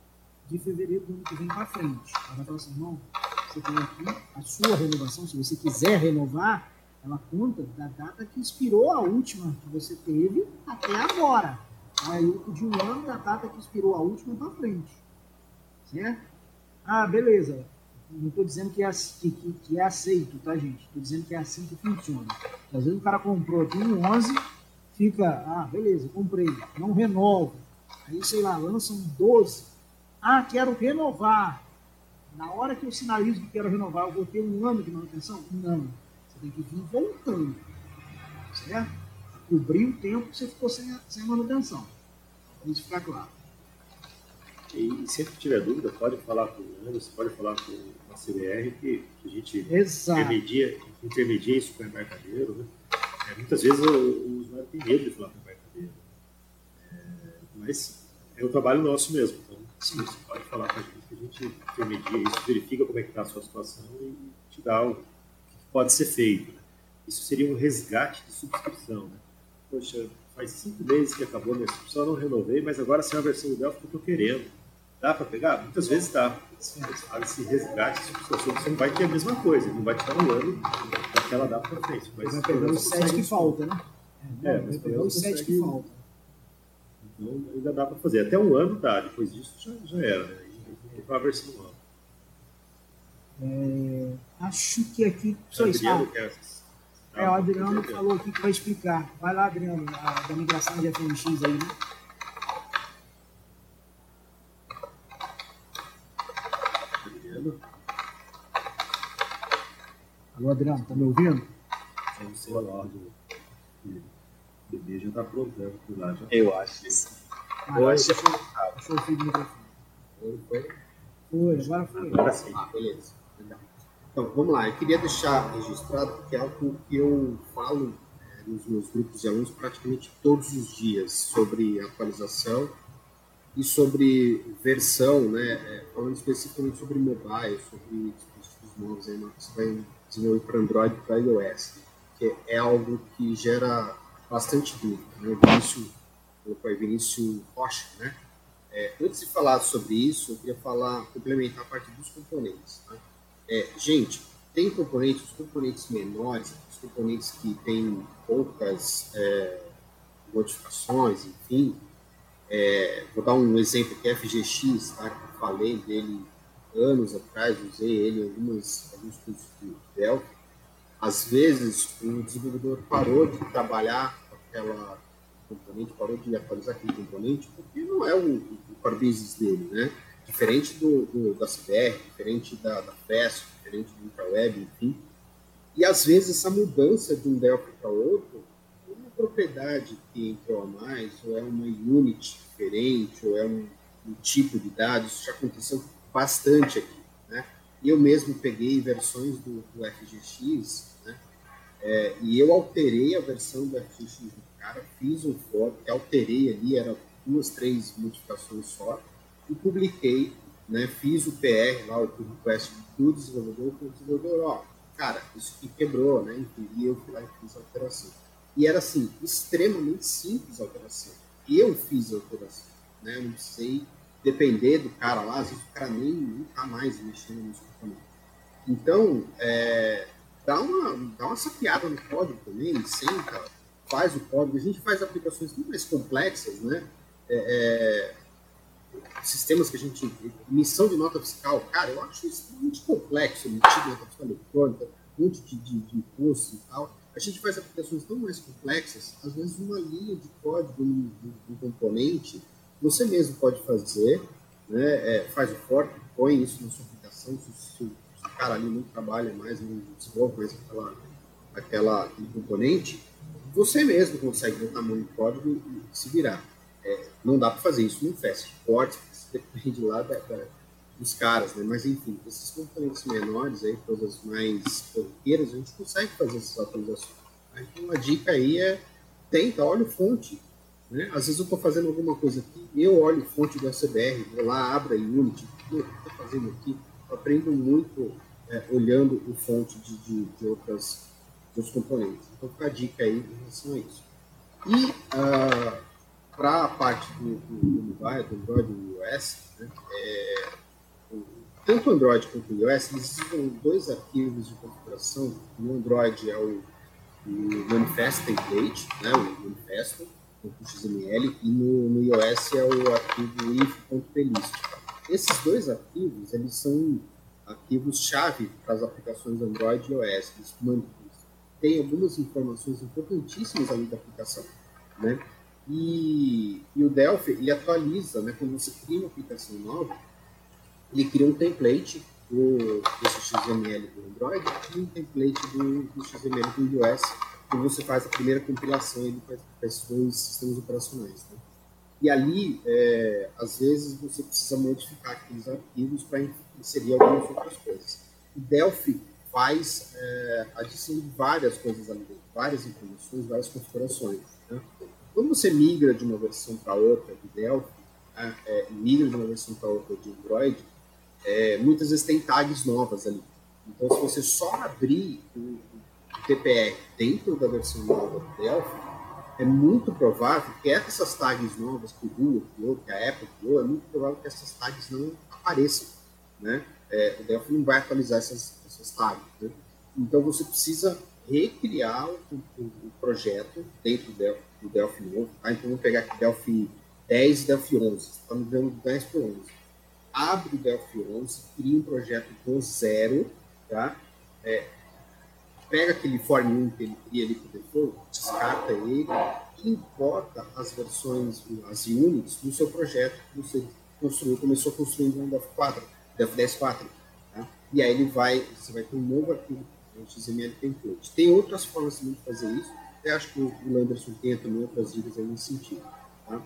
de fevereiro do ano que vem para frente. Ela vai falar assim, não, você tem aqui a sua renovação, se você quiser renovar, ela conta da data que expirou a última que você teve até agora. Aí de um ano da data que expirou a última para frente. Certo? Ah, beleza. Não estou dizendo que é, que, que é, aceito, tá, gente? Estou dizendo que é assim que funciona. Às vezes o cara comprou aqui um 11, fica, ah, beleza, comprei, não renovo. Aí, sei lá, lançam 12. Ah, quero renovar. Na hora que eu sinalizo que quero renovar, eu vou ter um ano de manutenção? Não. Você tem que vir voltando. Certo? Cobrir o tempo que você ficou sem, sem manutenção. Isso ficar claro. E sempre que tiver dúvida, pode falar com o Anderson, pode falar com a CBR, que, que a gente intermedia, intermedia isso com o embarcadeiro. Né? É, muitas vezes o, o, usuário tem medo de falar com o embarcadeiro. É, mas é o trabalho nosso mesmo. Então, sim, você pode falar com a gente, que a gente intermedia isso, verifica como é que está a sua situação e te dá o que pode ser feito. Né? Isso seria um resgate de subscrição. Né? Poxa, faz cinco meses que acabou a minha subscrição, não renovei, mas agora sem a versão do Delphi que eu estou querendo Dá para pegar? Muitas vezes dá. Esse resgate, você não vai ter a mesma coisa, não vai te dar um ano daquela data para frente. Mas vai pegar os sete que falta, né? É, é mas pegar os sete que falta. Então ainda dá para fazer. Até um ano dá, depois disso já, já era. Né? Para a versão nova. É, acho que aqui. Só isso. Ah, é, o Adriano falou aqui que vai explicar. Vai lá, Adriano, a, da migração de FMX aí, né? Alô, Adriano, tá me ouvindo? Sem o celular do bebê já tá aprontando por lá. Já. Eu acho isso. Ah, eu acho que foi o fio do microfone. Foi? Foi, agora foi. Agora sim. Ah, beleza. Então, vamos lá. Eu queria deixar registrado que é algo que eu falo é, nos meus grupos de alunos praticamente todos os dias sobre atualização e sobre versão, né? É, falando especificamente sobre mobile, sobre dispositivos novos aí, você vai desenvolver para Android e para iOS, que é algo que gera bastante dúvida. Né? O Vinícius, colocou aí, Vinícius Rocha, né? É, antes de falar sobre isso, eu queria falar, complementar a parte dos componentes. Tá? É, gente, tem componentes, os componentes menores, os componentes que têm poucas é, modificações, enfim. É, vou dar um exemplo que é FGX, tá? que eu falei dele anos atrás, usei ele em algumas, alguns cursos de Delphi às vezes o desenvolvedor parou de trabalhar aquela componente, parou de atualizar aquele componente, porque não é o, o core business dele, né? Diferente do, do da CBR, diferente da, da FEST, diferente do IntraWeb, enfim. E às vezes essa mudança de um Delphi para outro, é uma propriedade que entrou a mais, ou é uma unit diferente, ou é um, um tipo de dados, isso já aconteceu bastante aqui, né? Eu mesmo peguei versões do, do FGX né? É, e eu alterei a versão do FGX do cara, fiz um fork, alterei ali, era duas, três modificações só, e publiquei, né? fiz o PR lá, o pull request do desenvolvedor, o desenvolvedor, ó, cara, isso aqui quebrou, né? E eu fui lá e fiz a alteração. E era assim, extremamente simples a alteração. Eu fiz a alteração, né? Não precisei depender do cara lá, às vezes o cara nem, nem tá mais mexendo nos componentes. Então, é, dá, uma, dá uma sapiada no código também, senta, faz o código. A gente faz aplicações muito mais complexas, né? É, é, sistemas que a gente. emissão de nota fiscal, cara, eu acho isso muito complexo, emitir nota fiscal eletrônica, um monte de, de, de imposto e tal. A gente faz aplicações tão mais complexas, às vezes uma linha de código num, num componente você mesmo pode fazer, né? É, faz o fork, põe isso na sua aplicação, se, o cara ali não trabalha mais, não desenvolve mais aquela, aquela, aquele componente, você mesmo consegue botar a mão no código e se virar. É, não dá para fazer isso num fast forte, depende lá da, da, dos caras, né? Mas enfim, esses componentes menores aí, coisas mais corriqueiras, a gente consegue fazer essas atualizações. Então a dica aí é tenta, olha o fonte, né? Às vezes eu estou fazendo alguma coisa aqui, eu olho fonte do ACBR, vou lá, abro a Unity, o que eu estou fazendo aqui? Eu aprendo muito é, olhando o fonte de, de, de, outras, outros componentes. Então fica a dica aí em relação a isso. E uh, ah, para a parte do, do, mobile, do Android e iOS, né, é, tanto o Android quanto o iOS, usam dois arquivos de configuração. No Android é o, o Manifest Template, né, o manifesto, .xml e no, no iOS é o arquivo if.plist. Esses dois arquivos, eles são arquivos-chave para as aplicações Android e iOS. Eles tem algumas informações importantíssimas ali da aplicação, né? E, e, o Delphi, ele atualiza, né? Quando você cria uma aplicação nova, ele cria um template do, do XML do Android e um template do, do XML do iOS e você faz a primeira compilação para esses dois sistemas operacionais. Né? E ali, é, às vezes, você precisa modificar aqueles arquivos para inserir algumas outras coisas. O Delphi faz é, adição de várias coisas ali dentro, várias informações, várias configurações. Né? Quando você migra de uma versão para outra de Delphi, né, é, migra de uma versão para outra de Android, é, muitas vezes tem tags novas ali. Então, se você só abrir o, TPR dentro da versão nova do Delphi, é muito provável que essas tags novas que o Google criou, que a Apple criou, é muito provável que essas tags não apareçam. Né? É, o Delphi não vai atualizar essas, essas tags. Né? Então você precisa recriar o, o, o projeto dentro do Delphi, do Delphi novo. Tá? Então vamos pegar aqui Delphi 10 Delphi 11, está me dando 10 por 11. Abre o Delphi 11, cria um projeto do zero, tá? É, pega aquele form 1 que ele cria ali por default, descarta ele e importa as versões, as units no seu projeto que você construiu, começou construindo um Delphi 4, Delphi 10 4. Tá? E aí ele vai, você vai ter um novo arquivo XML template. Tem outras formas de fazer isso, eu acho que o Landerson tem também outras dicas aí nesse sentido. Tá?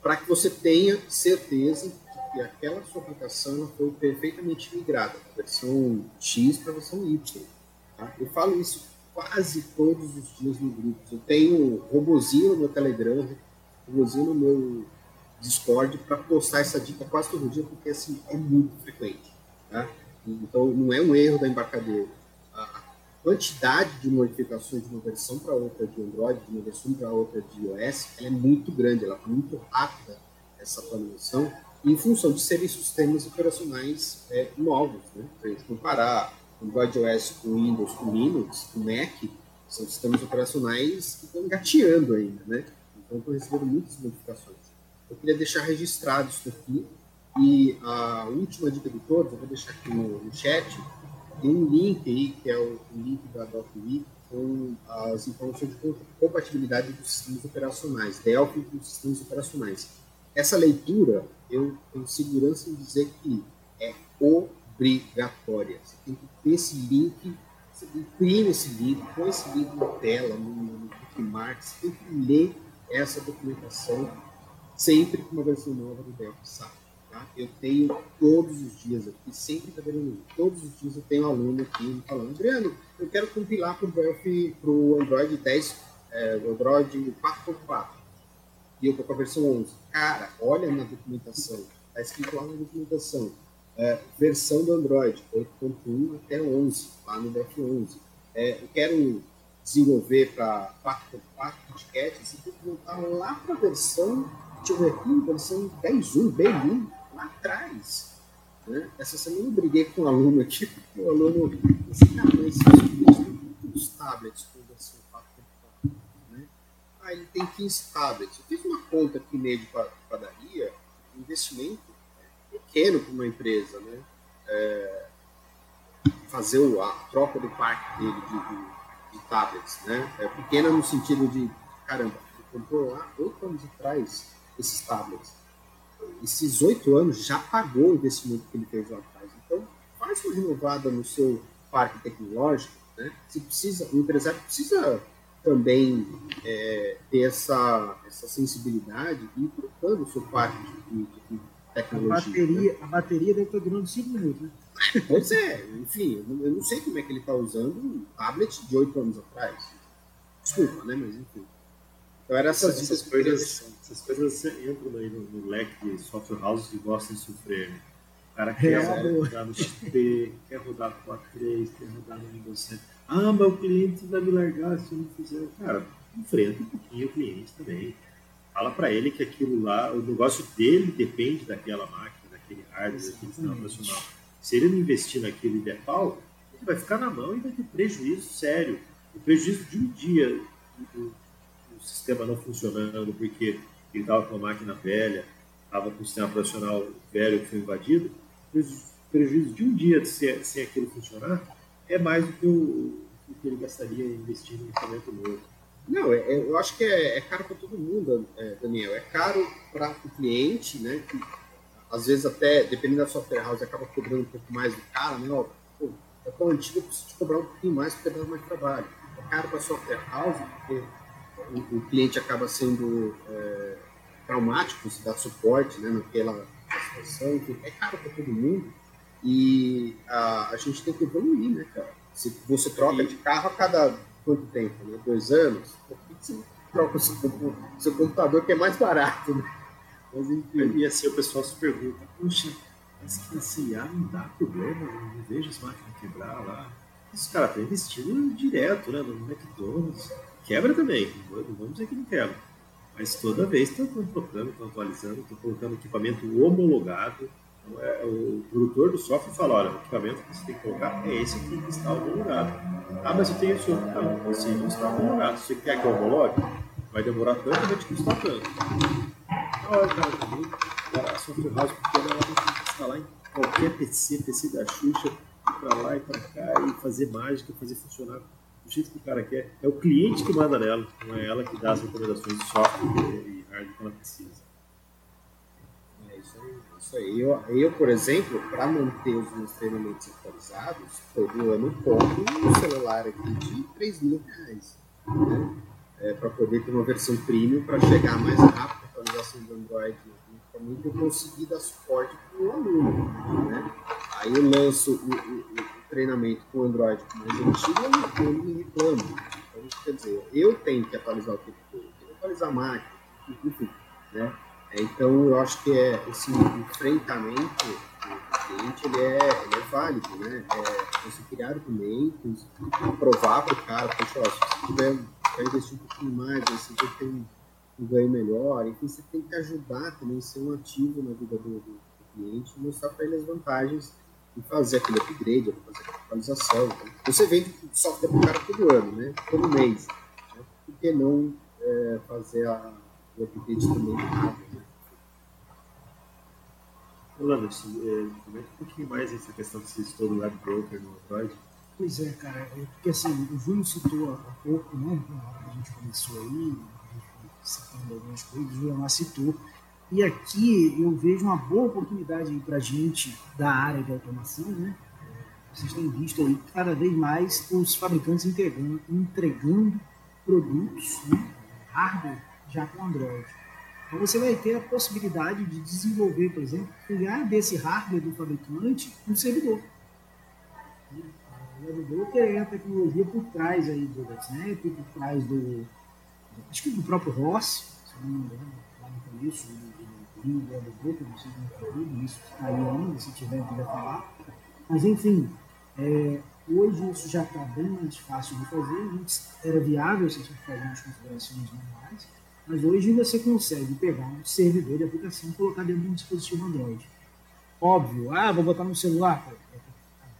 Para que você tenha certeza de que aquela sua aplicação foi perfeitamente migrada da versão X para a versão Y. Tá? Eu falo isso quase todos os dias no grupo. Eu tenho robozinho no meu Telegram, robozinho no meu Discord para postar essa dica quase todo dia, porque assim é muito frequente. Tá? Então não é um erro da embarcadeira. A quantidade de modificações de uma versão para outra de Android, de uma versão para outra de iOS, ela é muito grande, ela é muito rápida essa atualização, em função de serem sistemas operacionais é, novos. Né? Para a gente comparar Android OS com Windows, com Linux, com Mac, são sistemas operacionais que estão engateando ainda, né? Então estão recebendo muitas modificações. Eu queria deixar registrado isso aqui. E a última dica de todos, eu vou deixar aqui no, no chat, tem um link aí, que é o, o link da DocWe, com as informações de compatibilidade dos sistemas operacionais, Delphi dos sistemas operacionais. Essa leitura, eu tenho segurança em dizer que é obrigatória. Você tem que ter esse link, você imprime esse link, põe esse link na tela, no, no bookmark, você tem que ler essa documentação sempre que uma versão nova do Delphi. Tá? Eu tenho todos os dias aqui, sempre está vendo todos os dias eu tenho um aluno aqui falando, Adriano, eu quero compilar para o Delphi, para o Android 10, é, Android 4.4. E eu estou com a versão 11. Cara, olha na documentação, está escrito lá na documentação, é, versão do Android 8.1 até 11, lá no Delphi 11. É, eu quero desenvolver para 4.4 etiquetes, você tem que voltar lá para a versão, deixa eu ver aqui, versão 10.1, bem lá atrás. Né? Essa semana eu briguei com um aluno aqui, porque o aluno disse, cara, mas os tablets com versão 4.4, né? Ah, ele tem 15 tablets. Eu fiz uma conta aqui meio de padaria, investimento pequeno para uma empresa, né? É, fazer a troca do parque dele de, de, de, tablets, né? É pequena no sentido de, caramba, ele comprou lá oito anos atrás esses tablets esses oito anos já pagou o investimento que ele fez lá atrás. Então, faz uma renovada no seu parque tecnológico. Né? Se precisa, o empresário precisa também é, ter essa, essa sensibilidade e ir trocando o seu parque de, de tecnologia. A bateria, né? a bateria deve estar durando cinco minutos. Né? Pois é, enfim, eu não sei como é que ele está usando um tablet de oito anos atrás. Desculpa, né? Mas enfim. Então, eram essas, essas coisas, essas coisas entram aí no, no, leque de software houses que gostam de sofrer. Né? O cara quer é, rodar no XP, quer rodar no 4.3, quer rodar no Windows 7. Ah, mas o cliente vai me largar se eu não fizer. Cara, enfrenta um pouquinho o cliente também. Fala para ele que aquilo lá, o negócio dele depende daquela máquina, daquele hardware, daquele sistema operacional. Se ele não investir naquilo e der pau, ele vai ficar na mão e vai ter prejuízo sério. O prejuízo de um dia do, o sistema não funcionando porque ele estava com a máquina velha, estava com o sistema operacional velho que foi invadido, o prejuízo de um dia sem, sem aquilo funcionar é mais do que, o, do que ele gastaria investindo em equipamento novo. Não, é, é, eu acho que é, é caro para todo mundo, é, Daniel. É caro para o cliente, né? Que às vezes até, dependendo da software house, acaba cobrando um pouco mais do cara, né? Ó, pô, é tão antigo, eu preciso te cobrar um pouquinho mais porque dá mais trabalho. É caro para a software house porque o, o cliente acaba sendo é, traumático se dá suporte né, naquela situação, enfim, é caro para todo mundo e a, a gente tem que evoluir, né, cara? Se você troca de carro a cada quanto tempo? Né? Dois anos? Por que você troca o seu, seu computador que é mais barato, né? Mas enfim. E assim o pessoal se pergunta, puxa, mas que assim, ah, não dá problema, não vejo as máquinas quebrar lá. Os caras estão investindo direto, né, no McDonald's Quebra também, não vamos dizer que não quebra. Mas toda vez estão trocando, estão atualizando, estão colocando equipamento homologado. Então, é, o produtor do software fala, olha, o equipamento que você tem que colocar é esse aqui que está homologado. Ah, mas eu tenho outro. Não, esse não está homologado. Se você quer que eu homologue, vai demorar tanto, vai te custar tanto. Na hora, cara, também. A software house pequena, ela tem que instalar em qualquer PC, PC da Xuxa, pra lá e pra cá e fazer mágica, fazer funcionar do jeito que o cara quer. É o cliente que manda nela, não é ela que dá as recomendações de software e hardware que ela precisa. Isso aí. Eu, eu, por exemplo, para manter os meus treinamentos atualizados, todo ano compro um celular aqui de 3 mil reais. Né? É, para poder ter uma versão premium para chegar mais rápido a atualização do Android também eu conseguir dar suporte para o aluno. Né? Aí eu lanço o, o, o treinamento com o Android mais antigo e ele me reclama. Então, quer dizer, eu tenho que atualizar o tempo todo, tenho que atualizar a máquina, enfim. Né? Então, eu acho que é, esse enfrentamento do cliente ele é, ele é válido, né? É, você criar argumentos, provar para o cara, poxa, ó, se você tiver, quer investir um pouquinho mais, você vai ter um, um ganho melhor, enfim, você tem que ajudar também, ser um ativo na vida do, do, cliente, mostrar para ele as vantagens e fazer aquele upgrade, fazer aquela atualização. Então, você vende software para o cara todo ano, né? Todo mês. Né? Por que não é, fazer a, o update também? Né? É, comenta um pouquinho mais essa questão que você citou do web broker no Android. Pois é, cara, é porque assim, o Júlio citou há pouco, né, na hora que a gente começou aí, citando algumas coisas, o Júlio citou, e aqui eu vejo uma boa oportunidade para a gente da área de automação, né? Vocês têm visto aí cada vez mais os fabricantes entregando, entregando produtos, né? hardware já com Android. Então você vai ter a possibilidade de desenvolver, por exemplo, criar desse hardware do fabricante um servidor. O servidor é a tecnologia por trás aí do Snap, por trás do, acho que do próprio Ross, se não me engano, lá no começo, do do não sei se não isso está aí ainda, se tiver, quiser falar. Mas enfim, é, hoje isso já está bem mais fácil de fazer, antes era viável se você fazer umas configurações manuais, mas hoje você consegue pegar um servidor de aplicação e colocar dentro de um dispositivo Android. Óbvio, ah, vou botar no celular.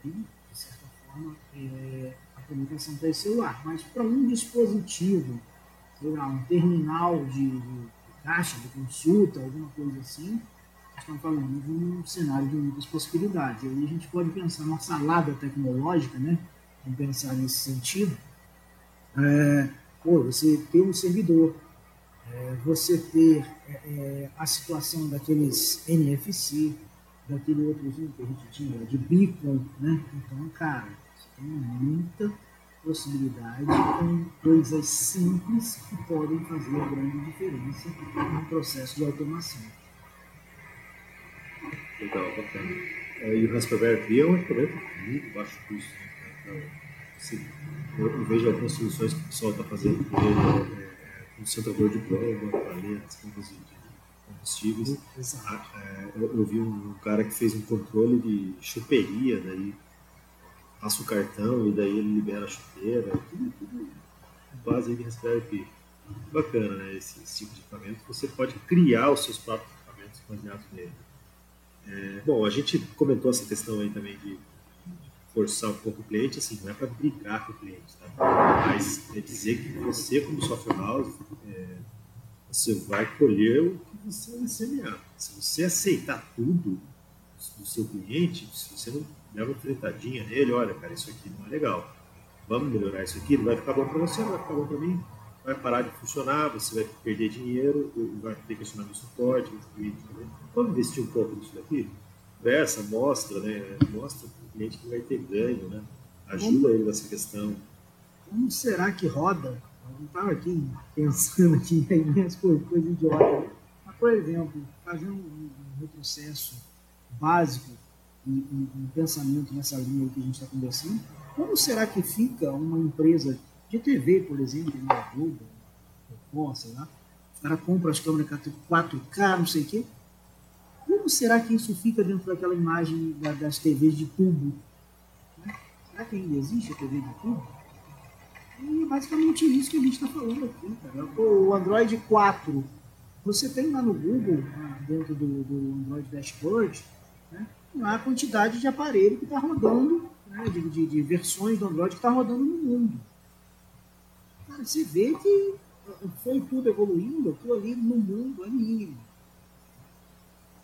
De certa forma, é, a comunicação para esse celular. Mas para um dispositivo, sei lá, um terminal de, de caixa, de consulta, alguma coisa assim, estamos falando de um cenário de muitas possibilidades. E aí a gente pode pensar numa salada tecnológica, né? Vamos pensar nesse sentido. É, pô, você ter um servidor é, você ter é, é a situação daqueles NFC, daquele outrozinho que a gente tinha, de beacon, né? Então, cara, você tem muita possibilidade com coisas simples que podem fazer grande diferença no processo de automação. Legal, bacana. É, e o Raspberry Pi é um equipamento muito baixo custo. Né? Então, eu, vejo algumas soluções que o pessoal está fazendo é, um de prova para ler as de combustíveis. Ah, é, eu, eu, vi um cara que fez um controle de choperia, daí passa o cartão e daí ele libera a chuteira, tudo, tudo base de Pi. Bacana, né? Esse, esse, tipo de equipamento. Você pode criar os seus próprios equipamentos baseados nele. É, bom, a gente comentou essa questão aí também de forçar um pouco o cliente, assim, não é para brigar com o cliente, tá? mas é dizer que você, como software house, é, você vai colher o que você semear. Se você aceitar tudo do seu cliente, se você não der uma fretadinha nele, olha, cara, isso aqui não é legal, vamos melhorar isso aqui, não vai ficar bom para você, não vai ficar bom para mim, vai parar de funcionar, você vai perder dinheiro, vai ter que acionar no suporte, vamos investir um pouco nisso daqui? Conversa, mostra, né? Mostra cliente que vai ter ganho, né? Ajuda ele nessa questão. Como será que roda? Eu não estava aqui pensando aqui em minhas coisas, coisas idiotas. Mas, por exemplo, fazer um, retrocesso básico e um, pensamento nessa linha que a gente está conversando, como será que fica uma empresa de TV, por exemplo, na Globo, ou sei lá, cara compra as câmeras 4K, não sei o quê, como será que isso fica dentro daquela imagem das TVs de tubo? Né? Será que ainda existe a TV de tubo? E é basicamente isso que a gente está falando aqui. Cara. O Android 4, você tem lá no Google, né, dentro do, do Android Dashboard, né, a quantidade de aparelho que está rodando, né, de, de, de, versões do Android que está rodando no mundo. Cara, você vê que foi tudo evoluindo, aquilo ali no mundo é mínimo.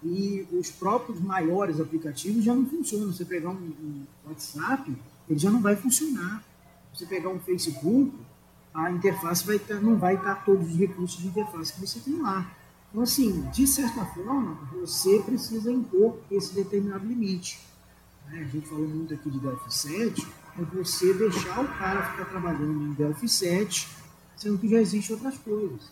E os próprios maiores aplicativos já não funcionam. Você pegar um, um WhatsApp, ele já não vai funcionar. Você pegar um Facebook, a interface vai ter, não vai estar todos os recursos de interface que você tem lá. Então, assim, de certa forma, você precisa impor esse determinado limite. Né? A gente falou muito aqui de Delphi 7, é você deixar o cara ficar trabalhando em Delphi 7, sendo que já existem outras coisas.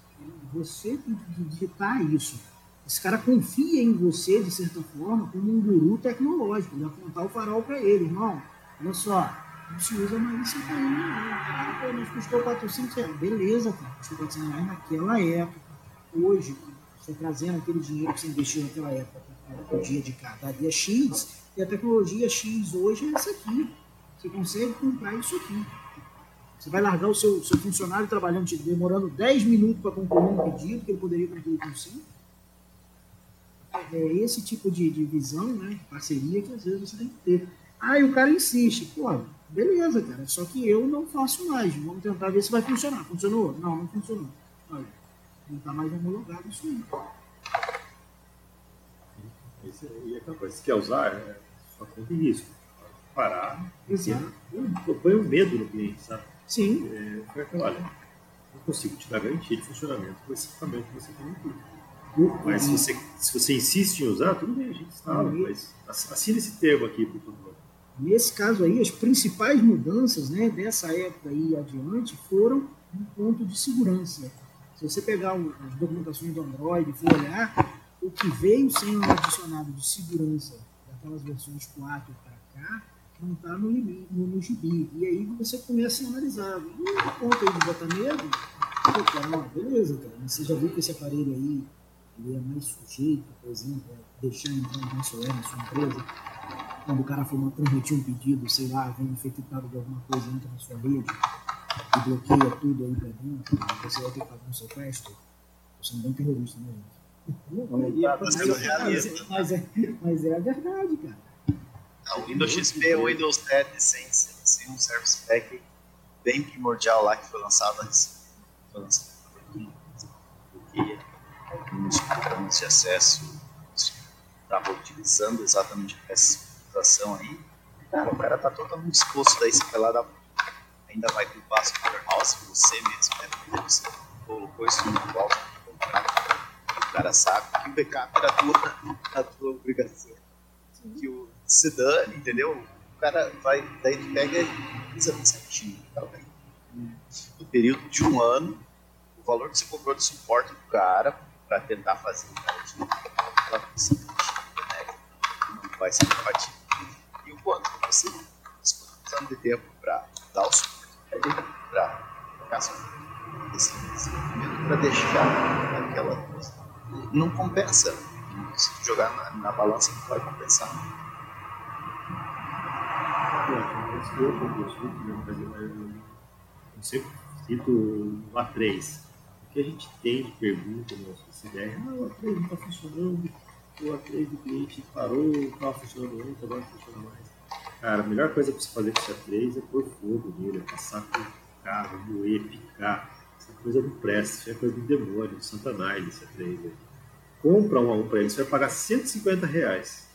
Você tem que digitar isso. Esse cara confia em você, de certa forma, como um guru tecnológico, de apontar o farol para ele. Irmão, olha só, não se usa mais isso aí, não. Ah, pô, mas custou 400 reais. Beleza, cara, custou 400 reais naquela época. Hoje, você trazendo aquele dinheiro que você investiu naquela época, o dia de cada dia X, e a tecnologia X hoje é essa aqui. Você consegue comprar isso aqui. Você vai largar o seu, seu funcionário trabalhando, demorando 10 minutos para concluir um pedido que ele poderia concluir com 5. É esse tipo de, de visão, né, parceria, que às vezes você tem que ter. Aí o cara insiste, pô, beleza, cara, só que eu não faço mais. Vamos tentar ver se vai funcionar. Funcionou? Não, não funcionou. Olha, não está mais homologado isso aí. Esse, e aquela coisa, se quer usar, é só conta em risco. Parar, Exato. põe um medo no cliente, sabe? Sim. É, aquela, olha, não consigo te dar garantia de funcionamento com esse equipamento que você tem aqui. Mas se você, se você insiste em usar, tudo bem, a gente instala, Uhum. mas assina esse termo aqui, por favor. Nesse caso aí, as principais mudanças né, dessa época aí adiante foram um ponto de segurança. Se você pegar as documentações do Android e for olhar, o que veio sendo adicionado de segurança daquelas versões 4 para cá, não está no, no, no gibi. E aí você começa a analisar. E o ponto aí de botar medo, pô, cara, não, beleza, cara, você já viu que esse aparelho aí ele é mais sujeito, por exemplo, a deixar entrar um na sua empresa? quando o cara for uma- transmitir um pedido, sei lá, vem infectado de alguma coisa, entra na sua rede e bloqueia tudo aí pra dentro, você vai ter que fazer um sequestro. Você não é um terrorista, né, gente? Mas, Mas é mas, é, mas é a verdade, cara. Não, o Windows XP o Windows 7 sem, sem um Service Pack bem primordial lá que foi lançado antes. Foi lançado alguns programas de acesso estavam utilizando exatamente essa situação aí. Cara, o cara tá totalmente disposto, daí você vai lá ainda vai culpar seu warehouse, você mesmo, né? Porque você colocou isso no alto, o cara sabe que o backup era a tua, a tua obrigação que o se dane, entendeu? O cara vai, daí tu pega e exame certinho. Tá bem. No período de um ano, o valor que você cobrou de suporte do cara para tentar fazer o cara de aquela função né? não vai ser compatível. E o quanto você disponibilizando de tempo para dar o suporte para caso esse desenvolvimento para deixar aquela coisa. Não compensa. Se jogar na, na balança, não vai compensar. Eu, eu, eu, eu, eu sempre cito o A3. Que a gente tem de pergunta no nosso CDR? Ah, o A3 não está funcionando, o A3 do cliente parou, estava funcionando antes, agora não funciona mais. Cara, a melhor coisa para você fazer com esse A3 é pôr fogo nele, é passar com o carro, moer, picar. Essa coisa não presta, isso é coisa do demônio, do Satanás esse A3 aí. Compra um a um para ele, você vai pagar 150 reais.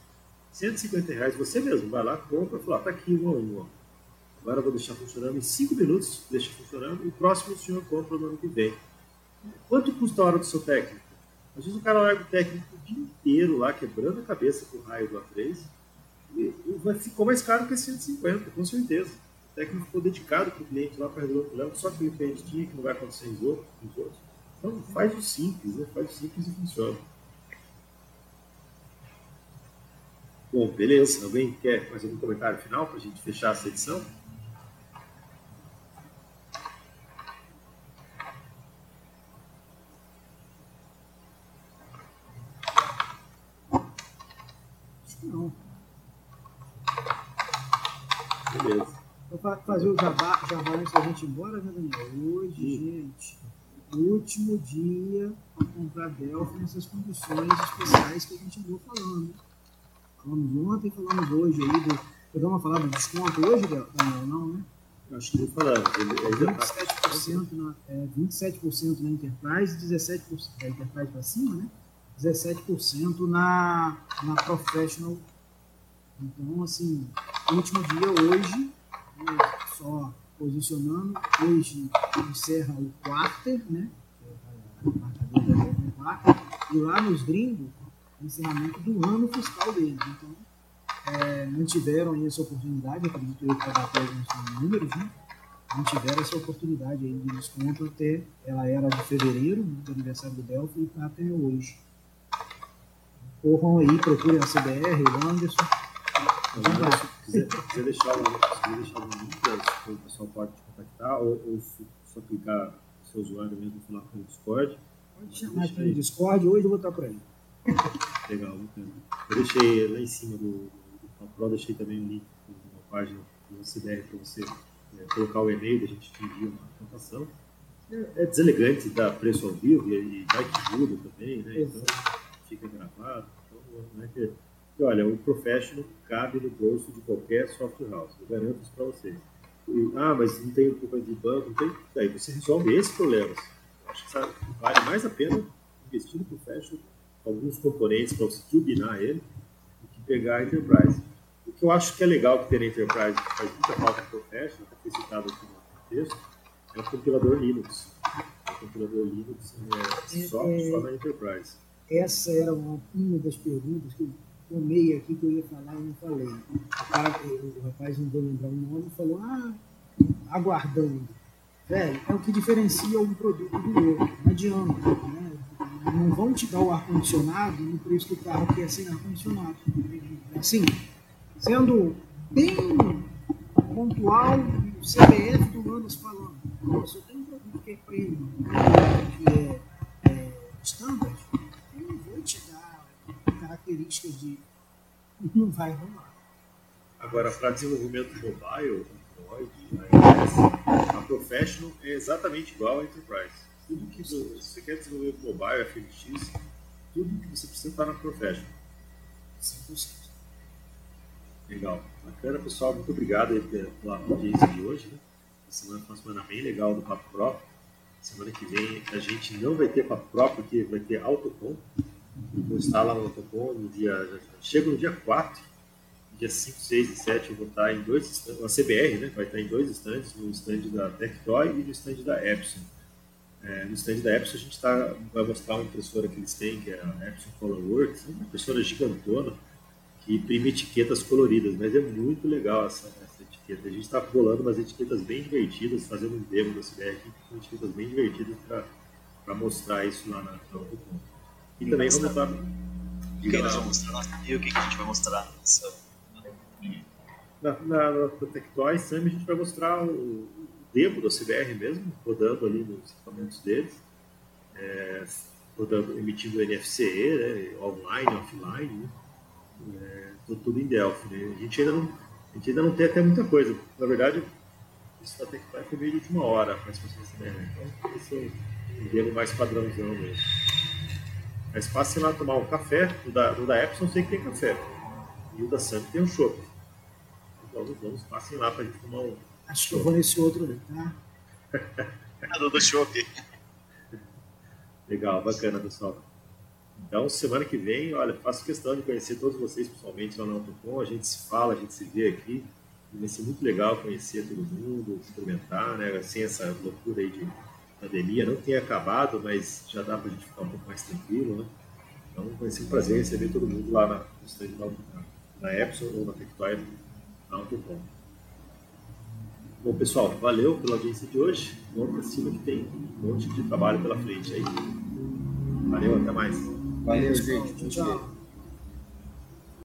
150 reais, você mesmo vai lá, compra e fala, tá aqui um a um. Ó. Agora eu vou deixar funcionando em 5 minutos, deixa funcionando, e o próximo o senhor compra no ano que vem. Quanto custa a hora do seu técnico? Às vezes o cara larga o técnico o dia inteiro lá, quebrando a cabeça com o raio do A3, e, ficou mais caro que 150, com certeza. O técnico ficou dedicado para o cliente lá para resolver o problema, só que o cliente tinha que não vai acontecer em outros. Então faz o simples, né? faz o simples e funciona. Bom, beleza. Alguém quer mais algum comentário final para a gente fechar essa edição? Acho que não. Beleza. Vou fa- fazer o jabá, jabá antes da gente ir embora, né, Daniel? Hoje, gente, último dia para comprar Delphi nessas condições especiais que a gente andou falando. Falamos ontem, falamos hoje aí do. Podemos falar do desconto hoje, Daniel? Não, né? Eu Acho que não falando. Ele, ele já tá 27%, na, é, 27% na Enterprise, 17% da Enterprise para cima, né? 17% na, na Professional. Então, assim, último dia hoje, só posicionando, hoje encerra o quarter, né? E lá nos gringos, encerramento do ano fiscal deles. Então, é, não tiveram aí essa oportunidade, acredito eu, para bater alguns números, né? Não tiveram essa oportunidade aí de desconto até, ela era de fevereiro, né, do aniversário do Delphi, e está até hoje. Corram aí, procurem a CBR, o Anderson. Se quiser, quiser deixar o, quiser deixar o link, o pessoal pode te contactar, ou, ou só clicar no seu usuário mesmo falar com o Discord. Pode chamar aqui no Discord, hoje eu vou estar por aí. Legal, bacana. Eu deixei lá em cima do, do Pro, deixei também o link na página do CBR para você é, colocar o e-mail da gente te envia uma apresentação. É, é deselegante dar preço ao vivo e, e vai que muda também, né? Então fica gravado. Então, não é que, e olha, o Professional cabe no bolso de qualquer software house, eu garanto isso para vocês. E, ah, mas não tem culpa de banco, não tem. Aí você resolve esses problemas. Acho que sabe, vale mais a pena investir no Professional alguns componentes para você turbinar ele do que pegar a Enterprise. O que eu acho que é legal que tem na Enterprise, que faz muita falta no Professional, que foi citado aqui no texto, é o compilador Linux. O compilador Linux é só, é, só na Enterprise. Essa era uma, uma das perguntas que tomei aqui que eu ia falar e não falei. O, cara, o rapaz não vou lembrar o nome falou, ah, aguardando. Velho, é o que diferencia um produto do outro. Não adianta. Né? Não vão te dar o ar-condicionado no preço do carro que é sem ar-condicionado. Assim, sendo bem pontual, o CBF do Landas falando, se eu tenho um produto que é premium, que é, é standard, características de. não vai rolar. Agora, para desenvolvimento mobile, Android, iOS, a Professional é exatamente igual à Enterprise. Tudo que você quer desenvolver mobile, FNX, tudo que você precisa estar na Professional. 100%. Legal. Bacana, pessoal. Muito obrigado pela audiência de hoje. Né? A semana foi uma semana bem legal do Papo Próprio. Semana que vem a gente não vai ter Papo Próprio, porque vai ter Autocom. Eu vou estar lá no Autocom no dia. Chego no dia 4, dia 5, 6 e 7 eu vou estar em dois stands, a CBR, né? Vai estar em dois stands, no stand da Tectoy e no stand da Epson. É, no stand da Epson a gente tá, vai mostrar uma impressora que eles têm, que é a Epson Colorworks, uma impressora gigantona que imprime etiquetas coloridas, mas é muito legal essa, essa etiqueta. A gente está bolando umas etiquetas bem divertidas, fazendo um demo da CBR com etiquetas bem divertidas para mostrar isso lá na Autocom. E também vamos mostrar. O que nós vamos mostrar? E o que a gente vai mostrar na, na, na Tectoy Sam a gente vai mostrar o demo da CBR mesmo, rodando ali nos equipamentos deles, é, rodando, emitindo NFC, né, online, offline. Né? É, tudo em Delphi. Né? A, gente ainda não, a gente ainda não tem até muita coisa. Na verdade, isso da Tectoy foi meio de última hora, mas você né? Então, esse é um demo mais padrãozão mesmo. Mas passe lá tomar um café. O da, o da Epson sei que tem café. E o da Sam tem um chopp. Então vamos, passem lá para a gente tomar um. Acho que eu vou nesse outro ali, tá? do, do chopp. Legal, bacana, pessoal. Então, semana que vem, olha, faço questão de conhecer todos vocês pessoalmente lá no Autocom. A gente se fala, a gente se vê aqui. Vai ser muito legal conhecer todo mundo, experimentar, né? Sem essa loucura aí de pandemia. Não tem acabado, mas já dá para a gente ficar um pouco mais tranquilo, né? Então, vai ser um prazer receber todo mundo lá no estande da na Epson ou na Tectoy na Autocom. Bom, pessoal, valeu pela audiência de hoje. Vamos para cima que tem um monte de trabalho pela frente aí. Valeu, até mais. Valeu, gente. Tchau.